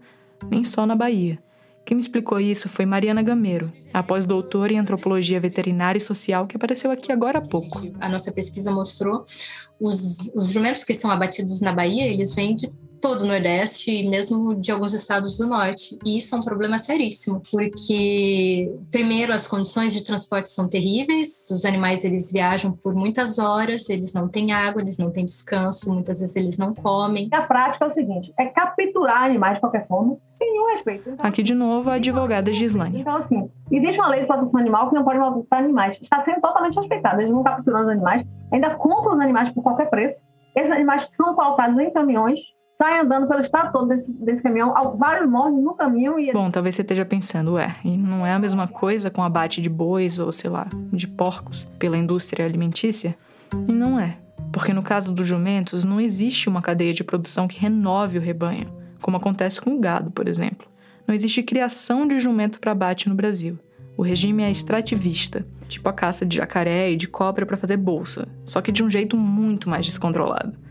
nem só na Bahia. Quem me explicou isso foi Mariana Gameiro, a pós-doutora em antropologia veterinária e social que apareceu aqui agora há pouco. A nossa pesquisa mostrou os, os jumentos que são abatidos na Bahia, eles vêm de todo o Nordeste e mesmo de alguns estados do Norte. E isso é um problema seríssimo, porque primeiro as condições de transporte são terríveis, os animais eles viajam por muitas horas, eles não têm água, eles não têm descanso, muitas vezes eles não comem. A prática é o seguinte, é capturar animais de qualquer forma, sem nenhum respeito. Então, Aqui de novo a advogada Gislane. Então assim, existe uma lei de proteção animal que não pode maltratar animais. Está sendo totalmente respeitada. Eles vão capturando os animais, ainda compram os animais por qualquer preço. Esses animais são colocados em caminhões sai andando pelo estado todo desse, desse caminhão, vários morrem no caminho e... Bom, talvez você esteja pensando, ué, e não é a mesma coisa com abate de bois ou, sei lá, de porcos pela indústria alimentícia? E não é, porque no caso dos jumentos não existe uma cadeia de produção que renove o rebanho, como acontece com o gado, por exemplo. Não existe criação de jumento para abate no Brasil. O regime é extrativista, tipo a caça de jacaré e de cobra para fazer bolsa, só que de um jeito muito mais descontrolado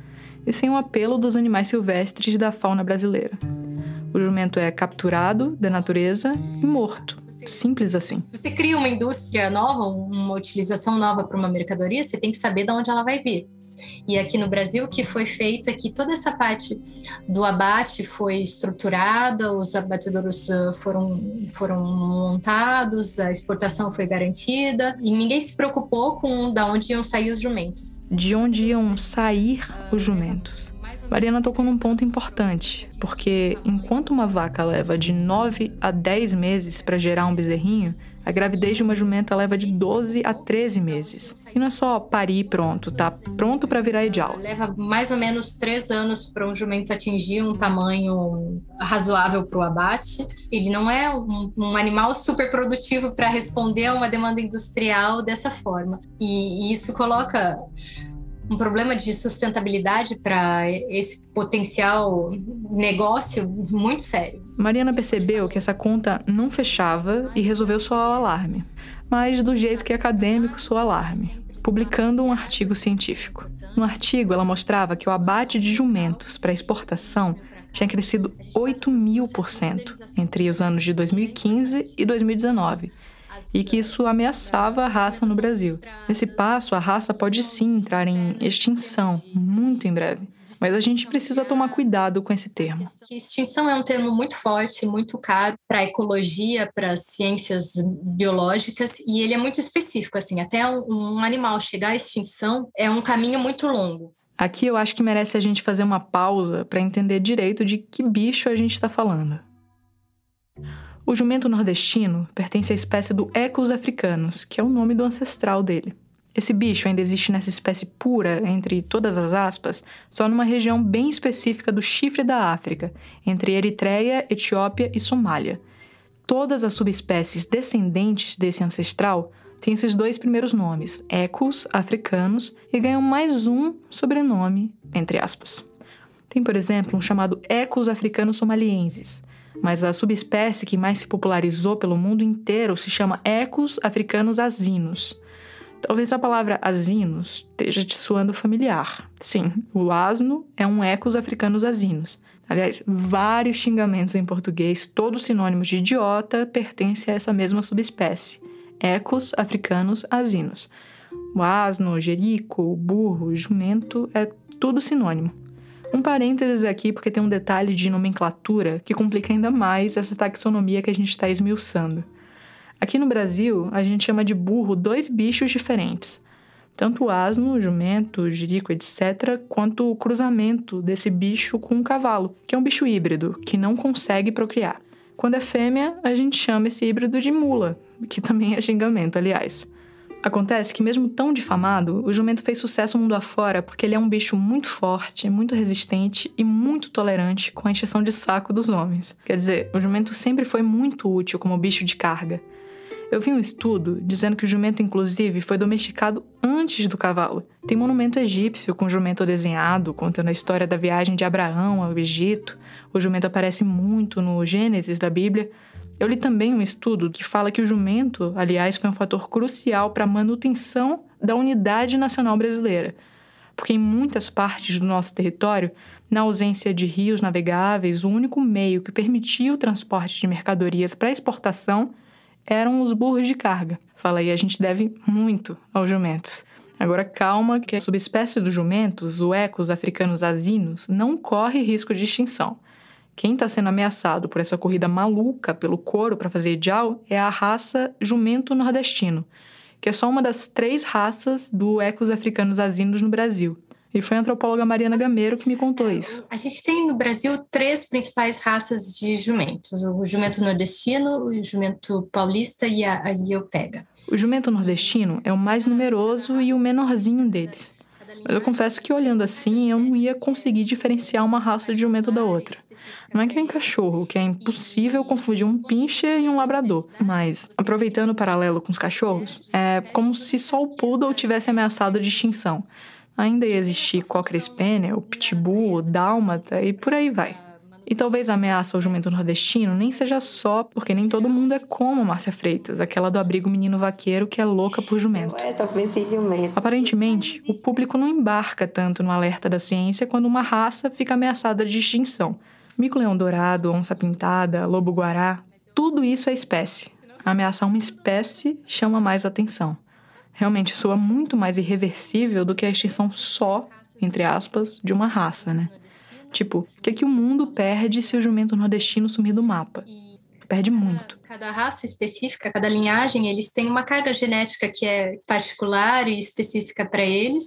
e sem o apelo dos animais silvestres da fauna brasileira. O jumento é capturado da natureza e morto. Simples assim. Se você cria uma indústria nova, uma utilização nova para uma mercadoria, você tem que saber de onde ela vai vir. E aqui no Brasil, o que foi feito é que toda essa parte do abate foi estruturada, os abatedouros ah, foram, foram montados, a exportação foi garantida e ninguém se preocupou com de onde iam sair os jumentos. De onde iam sair os jumentos? Mariana tocou num ponto importante, porque enquanto uma vaca leva de 9 a 10 meses para gerar um bezerrinho, a gravidez de uma jumenta leva de 12 a 13 meses. E não é só parir pronto, tá pronto para virar ideal. Leva mais ou menos 3 anos para um jumento atingir um tamanho razoável para o abate. Ele não é um, um animal super produtivo para responder a uma demanda industrial dessa forma. E, e isso coloca um problema de sustentabilidade para esse potencial negócio muito sério. Mariana percebeu que essa conta não fechava e resolveu soar o alarme, mas do jeito que é acadêmico soa alarme, publicando um artigo científico. No artigo, ela mostrava que o abate de jumentos para exportação tinha crescido 8 mil por cento entre os anos de 2015 e 2019 e que isso ameaçava a raça no Brasil. Nesse passo, a raça pode sim entrar em extinção muito em breve. Mas a gente precisa tomar cuidado com esse termo. Extinção é um termo muito forte, muito caro para a ecologia, para as ciências biológicas, e ele é muito específico. Assim, até um animal chegar à extinção é um caminho muito longo. Aqui eu acho que merece a gente fazer uma pausa para entender direito de que bicho a gente está falando. O jumento nordestino pertence à espécie do Ecus africanus, que é o nome do ancestral dele. Esse bicho ainda existe nessa espécie pura, entre todas as aspas, só numa região bem específica do chifre da África, entre Eritreia, Etiópia e Somália. Todas as subespécies descendentes desse ancestral têm esses dois primeiros nomes, Ecus africanus, e ganham mais um sobrenome, entre aspas. Tem, por exemplo, um chamado Ecus africanus somaliensis, mas a subespécie que mais se popularizou pelo mundo inteiro se chama Ecus africanus asinus. Talvez a palavra asinus esteja te soando familiar. Sim, o asno é um Ecus africanus asinus. Aliás, vários xingamentos em português, todos sinônimos de idiota, pertencem a essa mesma subespécie. Ecus africanus asinus. O asno, o jerico, o burro, o jumento é tudo sinônimo. Um parênteses aqui, porque tem um detalhe de nomenclatura que complica ainda mais essa taxonomia que a gente está esmiuçando. Aqui no Brasil, a gente chama de burro dois bichos diferentes. Tanto o asno, o jumento, o jirico, etc., quanto o cruzamento desse bicho com um cavalo, que é um bicho híbrido, que não consegue procriar. Quando é fêmea, a gente chama esse híbrido de mula, que também é xingamento, aliás. Acontece que, mesmo tão difamado, o jumento fez sucesso mundo afora porque ele é um bicho muito forte, muito resistente e muito tolerante com a encheção de saco dos homens. Quer dizer, o jumento sempre foi muito útil como bicho de carga. Eu vi um estudo dizendo que o jumento, inclusive, foi domesticado antes do cavalo. Tem monumento egípcio com jumento desenhado, contando a história da viagem de Abraão ao Egito. O jumento aparece muito no Gênesis da Bíblia. Eu li também um estudo que fala que o jumento, aliás, foi um fator crucial para a manutenção da unidade nacional brasileira. Porque em muitas partes do nosso território, na ausência de rios navegáveis, o único meio que permitia o transporte de mercadorias para exportação eram os burros de carga. Fala aí, a gente deve muito aos jumentos. Agora calma, que a subespécie dos jumentos, o ecos africanos asinos, não corre risco de extinção. Quem está sendo ameaçado por essa corrida maluca pelo couro para fazer ideal é a raça jumento nordestino, que é só uma das três raças do ecos africanos asinos no Brasil. E foi a antropóloga Mariana Gameiro que me contou isso. A gente tem no Brasil três principais raças de jumentos: o jumento nordestino, o jumento paulista e a, a. O jumento nordestino é o mais numeroso e o menorzinho deles. Mas eu confesso que olhando assim eu não ia conseguir diferenciar uma raça de jumento da outra. Não é que nem cachorro, que é impossível confundir um pincher e um labrador. Mas, aproveitando o paralelo com os cachorros, é como se só o poodle tivesse ameaçado de extinção. Ainda ia existir cocker spaniel, pitbull, dálmata e por aí vai. E talvez a ameaça ao jumento nordestino nem seja só porque nem todo mundo é como Márcia Freitas, aquela do abrigo menino vaqueiro que é louca por jumento. É, talvez seja jumento. Aparentemente, o público não embarca tanto no alerta da ciência quando uma raça fica ameaçada de extinção. Mico-leão dourado, onça pintada, lobo-guará, tudo isso é espécie. Ameaçar uma espécie chama mais atenção. Realmente soa muito mais irreversível do que a extinção só, entre aspas, de uma raça, né? Tipo, o que, é que o mundo perde se o jumento nordestino sumir do mapa? Perde muito. Cada raça específica, cada linhagem, eles têm uma carga genética que é particular e específica para eles.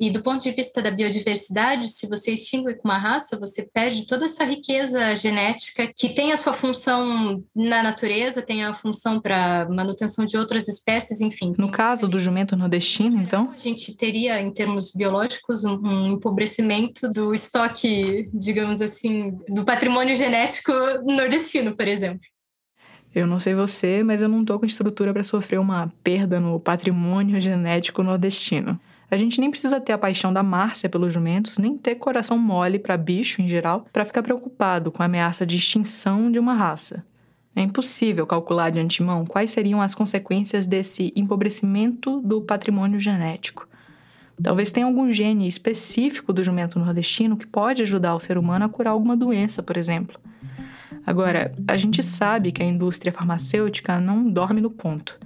E do ponto de vista da biodiversidade, se você extingue com uma raça, você perde toda essa riqueza genética que tem a sua função na natureza, tem a função para manutenção de outras espécies, enfim. No caso do jumento nordestino, então? A gente teria, em termos biológicos, um, um empobrecimento do estoque, digamos assim, do patrimônio genético nordestino, por exemplo. Eu não sei você, mas eu não tô com estrutura para sofrer uma perda no patrimônio genético nordestino. A gente nem precisa ter a paixão da Márcia pelos jumentos, nem ter coração mole para bicho em geral, para ficar preocupado com a ameaça de extinção de uma raça. É impossível calcular de antemão quais seriam as consequências desse empobrecimento do patrimônio genético. Talvez tenha algum gene específico do jumento nordestino que pode ajudar o ser humano a curar alguma doença, por exemplo. Agora, a gente sabe que a indústria farmacêutica não dorme no ponto.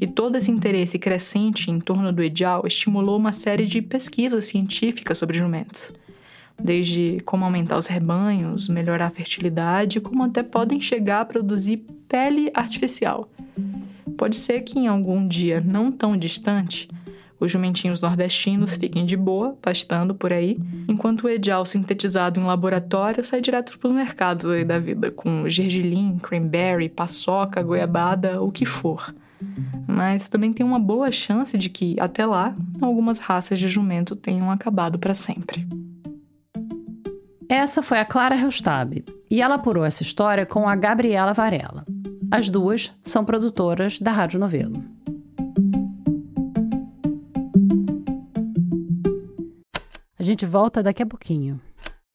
E todo esse interesse crescente em torno do ideal estimulou uma série de pesquisas científicas sobre jumentos. Desde como aumentar os rebanhos, melhorar a fertilidade, como até podem chegar a produzir pele artificial. Pode ser que em algum dia não tão distante, os jumentinhos nordestinos fiquem de boa, pastando por aí, enquanto o edial sintetizado em laboratório sai direto para os mercados aí da vida, com gergelim, cranberry, paçoca, goiabada, o que for. Mas também tem uma boa chance de que, até lá, algumas raças de jumento tenham acabado para sempre. Essa foi a Clara Reustab, e ela apurou essa história com a Gabriela Varela. As duas são produtoras da Rádio Novelo. Gente volta daqui a pouquinho.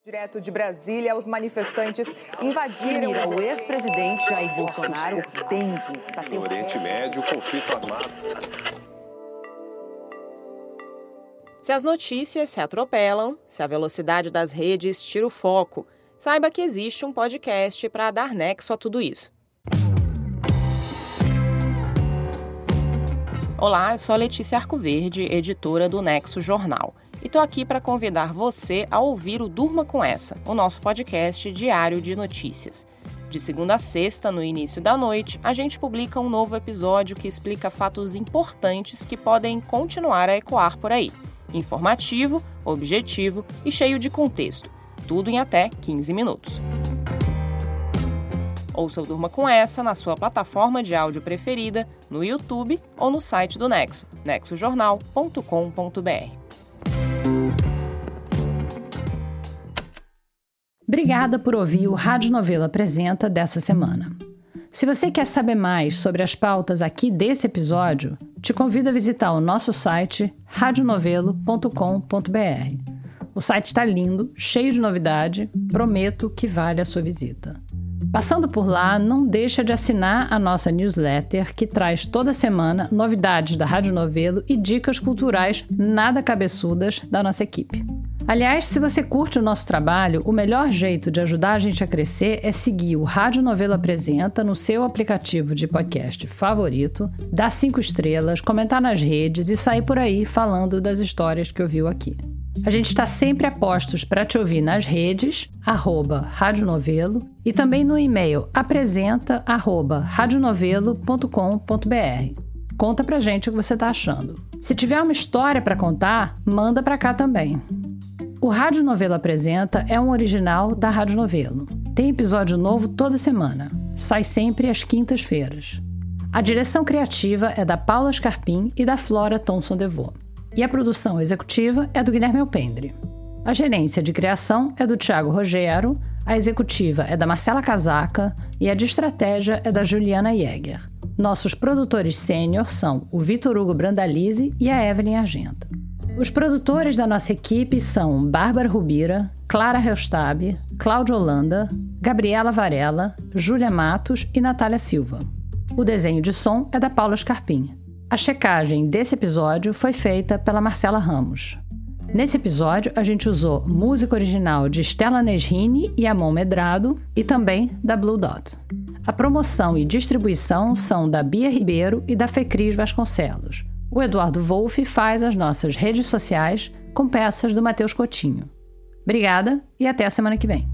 Direto de Brasília, os manifestantes invadiram. o ex-presidente Jair Bolsonaro tem que bater No Oriente Médio, conflito armado. Se as notícias se atropelam, se a velocidade das redes tira o foco, saiba que existe um podcast para dar nexo a tudo isso. Olá, eu sou a Letícia Arcoverde, editora do Nexo Jornal. E tô aqui para convidar você a ouvir o Durma com Essa, o nosso podcast diário de notícias. De segunda a sexta, no início da noite, a gente publica um novo episódio que explica fatos importantes que podem continuar a ecoar por aí. Informativo, objetivo e cheio de contexto. Tudo em até 15 minutos. Ouça o Durma com essa na sua plataforma de áudio preferida, no YouTube ou no site do Nexo, nexojornal.com.br. Obrigada por ouvir o Rádio Novela Apresenta dessa semana. Se você quer saber mais sobre as pautas aqui desse episódio, te convido a visitar o nosso site radionovelo.com.br. O site está lindo, cheio de novidade, prometo que vale a sua visita. Passando por lá, não deixa de assinar a nossa newsletter que traz toda semana novidades da Rádio Novelo e dicas culturais nada cabeçudas da nossa equipe. Aliás, se você curte o nosso trabalho, o melhor jeito de ajudar a gente a crescer é seguir o Rádio Novelo Apresenta no seu aplicativo de podcast favorito, dar cinco estrelas, comentar nas redes e sair por aí falando das histórias que ouviu aqui. A gente está sempre a postos para te ouvir nas redes, arroba Rádio Novelo, e também no e-mail apresenta arroba radionovelo.com.br. Conta pra gente o que você está achando. Se tiver uma história para contar, manda para cá também. O Rádio Novelo Apresenta é um original da Rádio Novelo. Tem episódio novo toda semana. Sai sempre às quintas-feiras. A direção criativa é da Paula Scarpim e da Flora Thomson Devô e a produção executiva é do Guilherme Alpendre. A gerência de criação é do Tiago Rogero, a executiva é da Marcela Casaca e a de estratégia é da Juliana Jäger. Nossos produtores sênior são o Vitor Hugo Brandalize e a Evelyn Argenta. Os produtores da nossa equipe são Bárbara Rubira, Clara Reustab, Cláudia Holanda, Gabriela Varela, Júlia Matos e Natália Silva. O desenho de som é da Paula Scarpim. A checagem desse episódio foi feita pela Marcela Ramos. Nesse episódio, a gente usou música original de Stella Nesrini e Amon Medrado e também da Blue Dot. A promoção e distribuição são da Bia Ribeiro e da Fecris Vasconcelos. O Eduardo Wolff faz as nossas redes sociais com peças do Matheus Coutinho. Obrigada e até a semana que vem.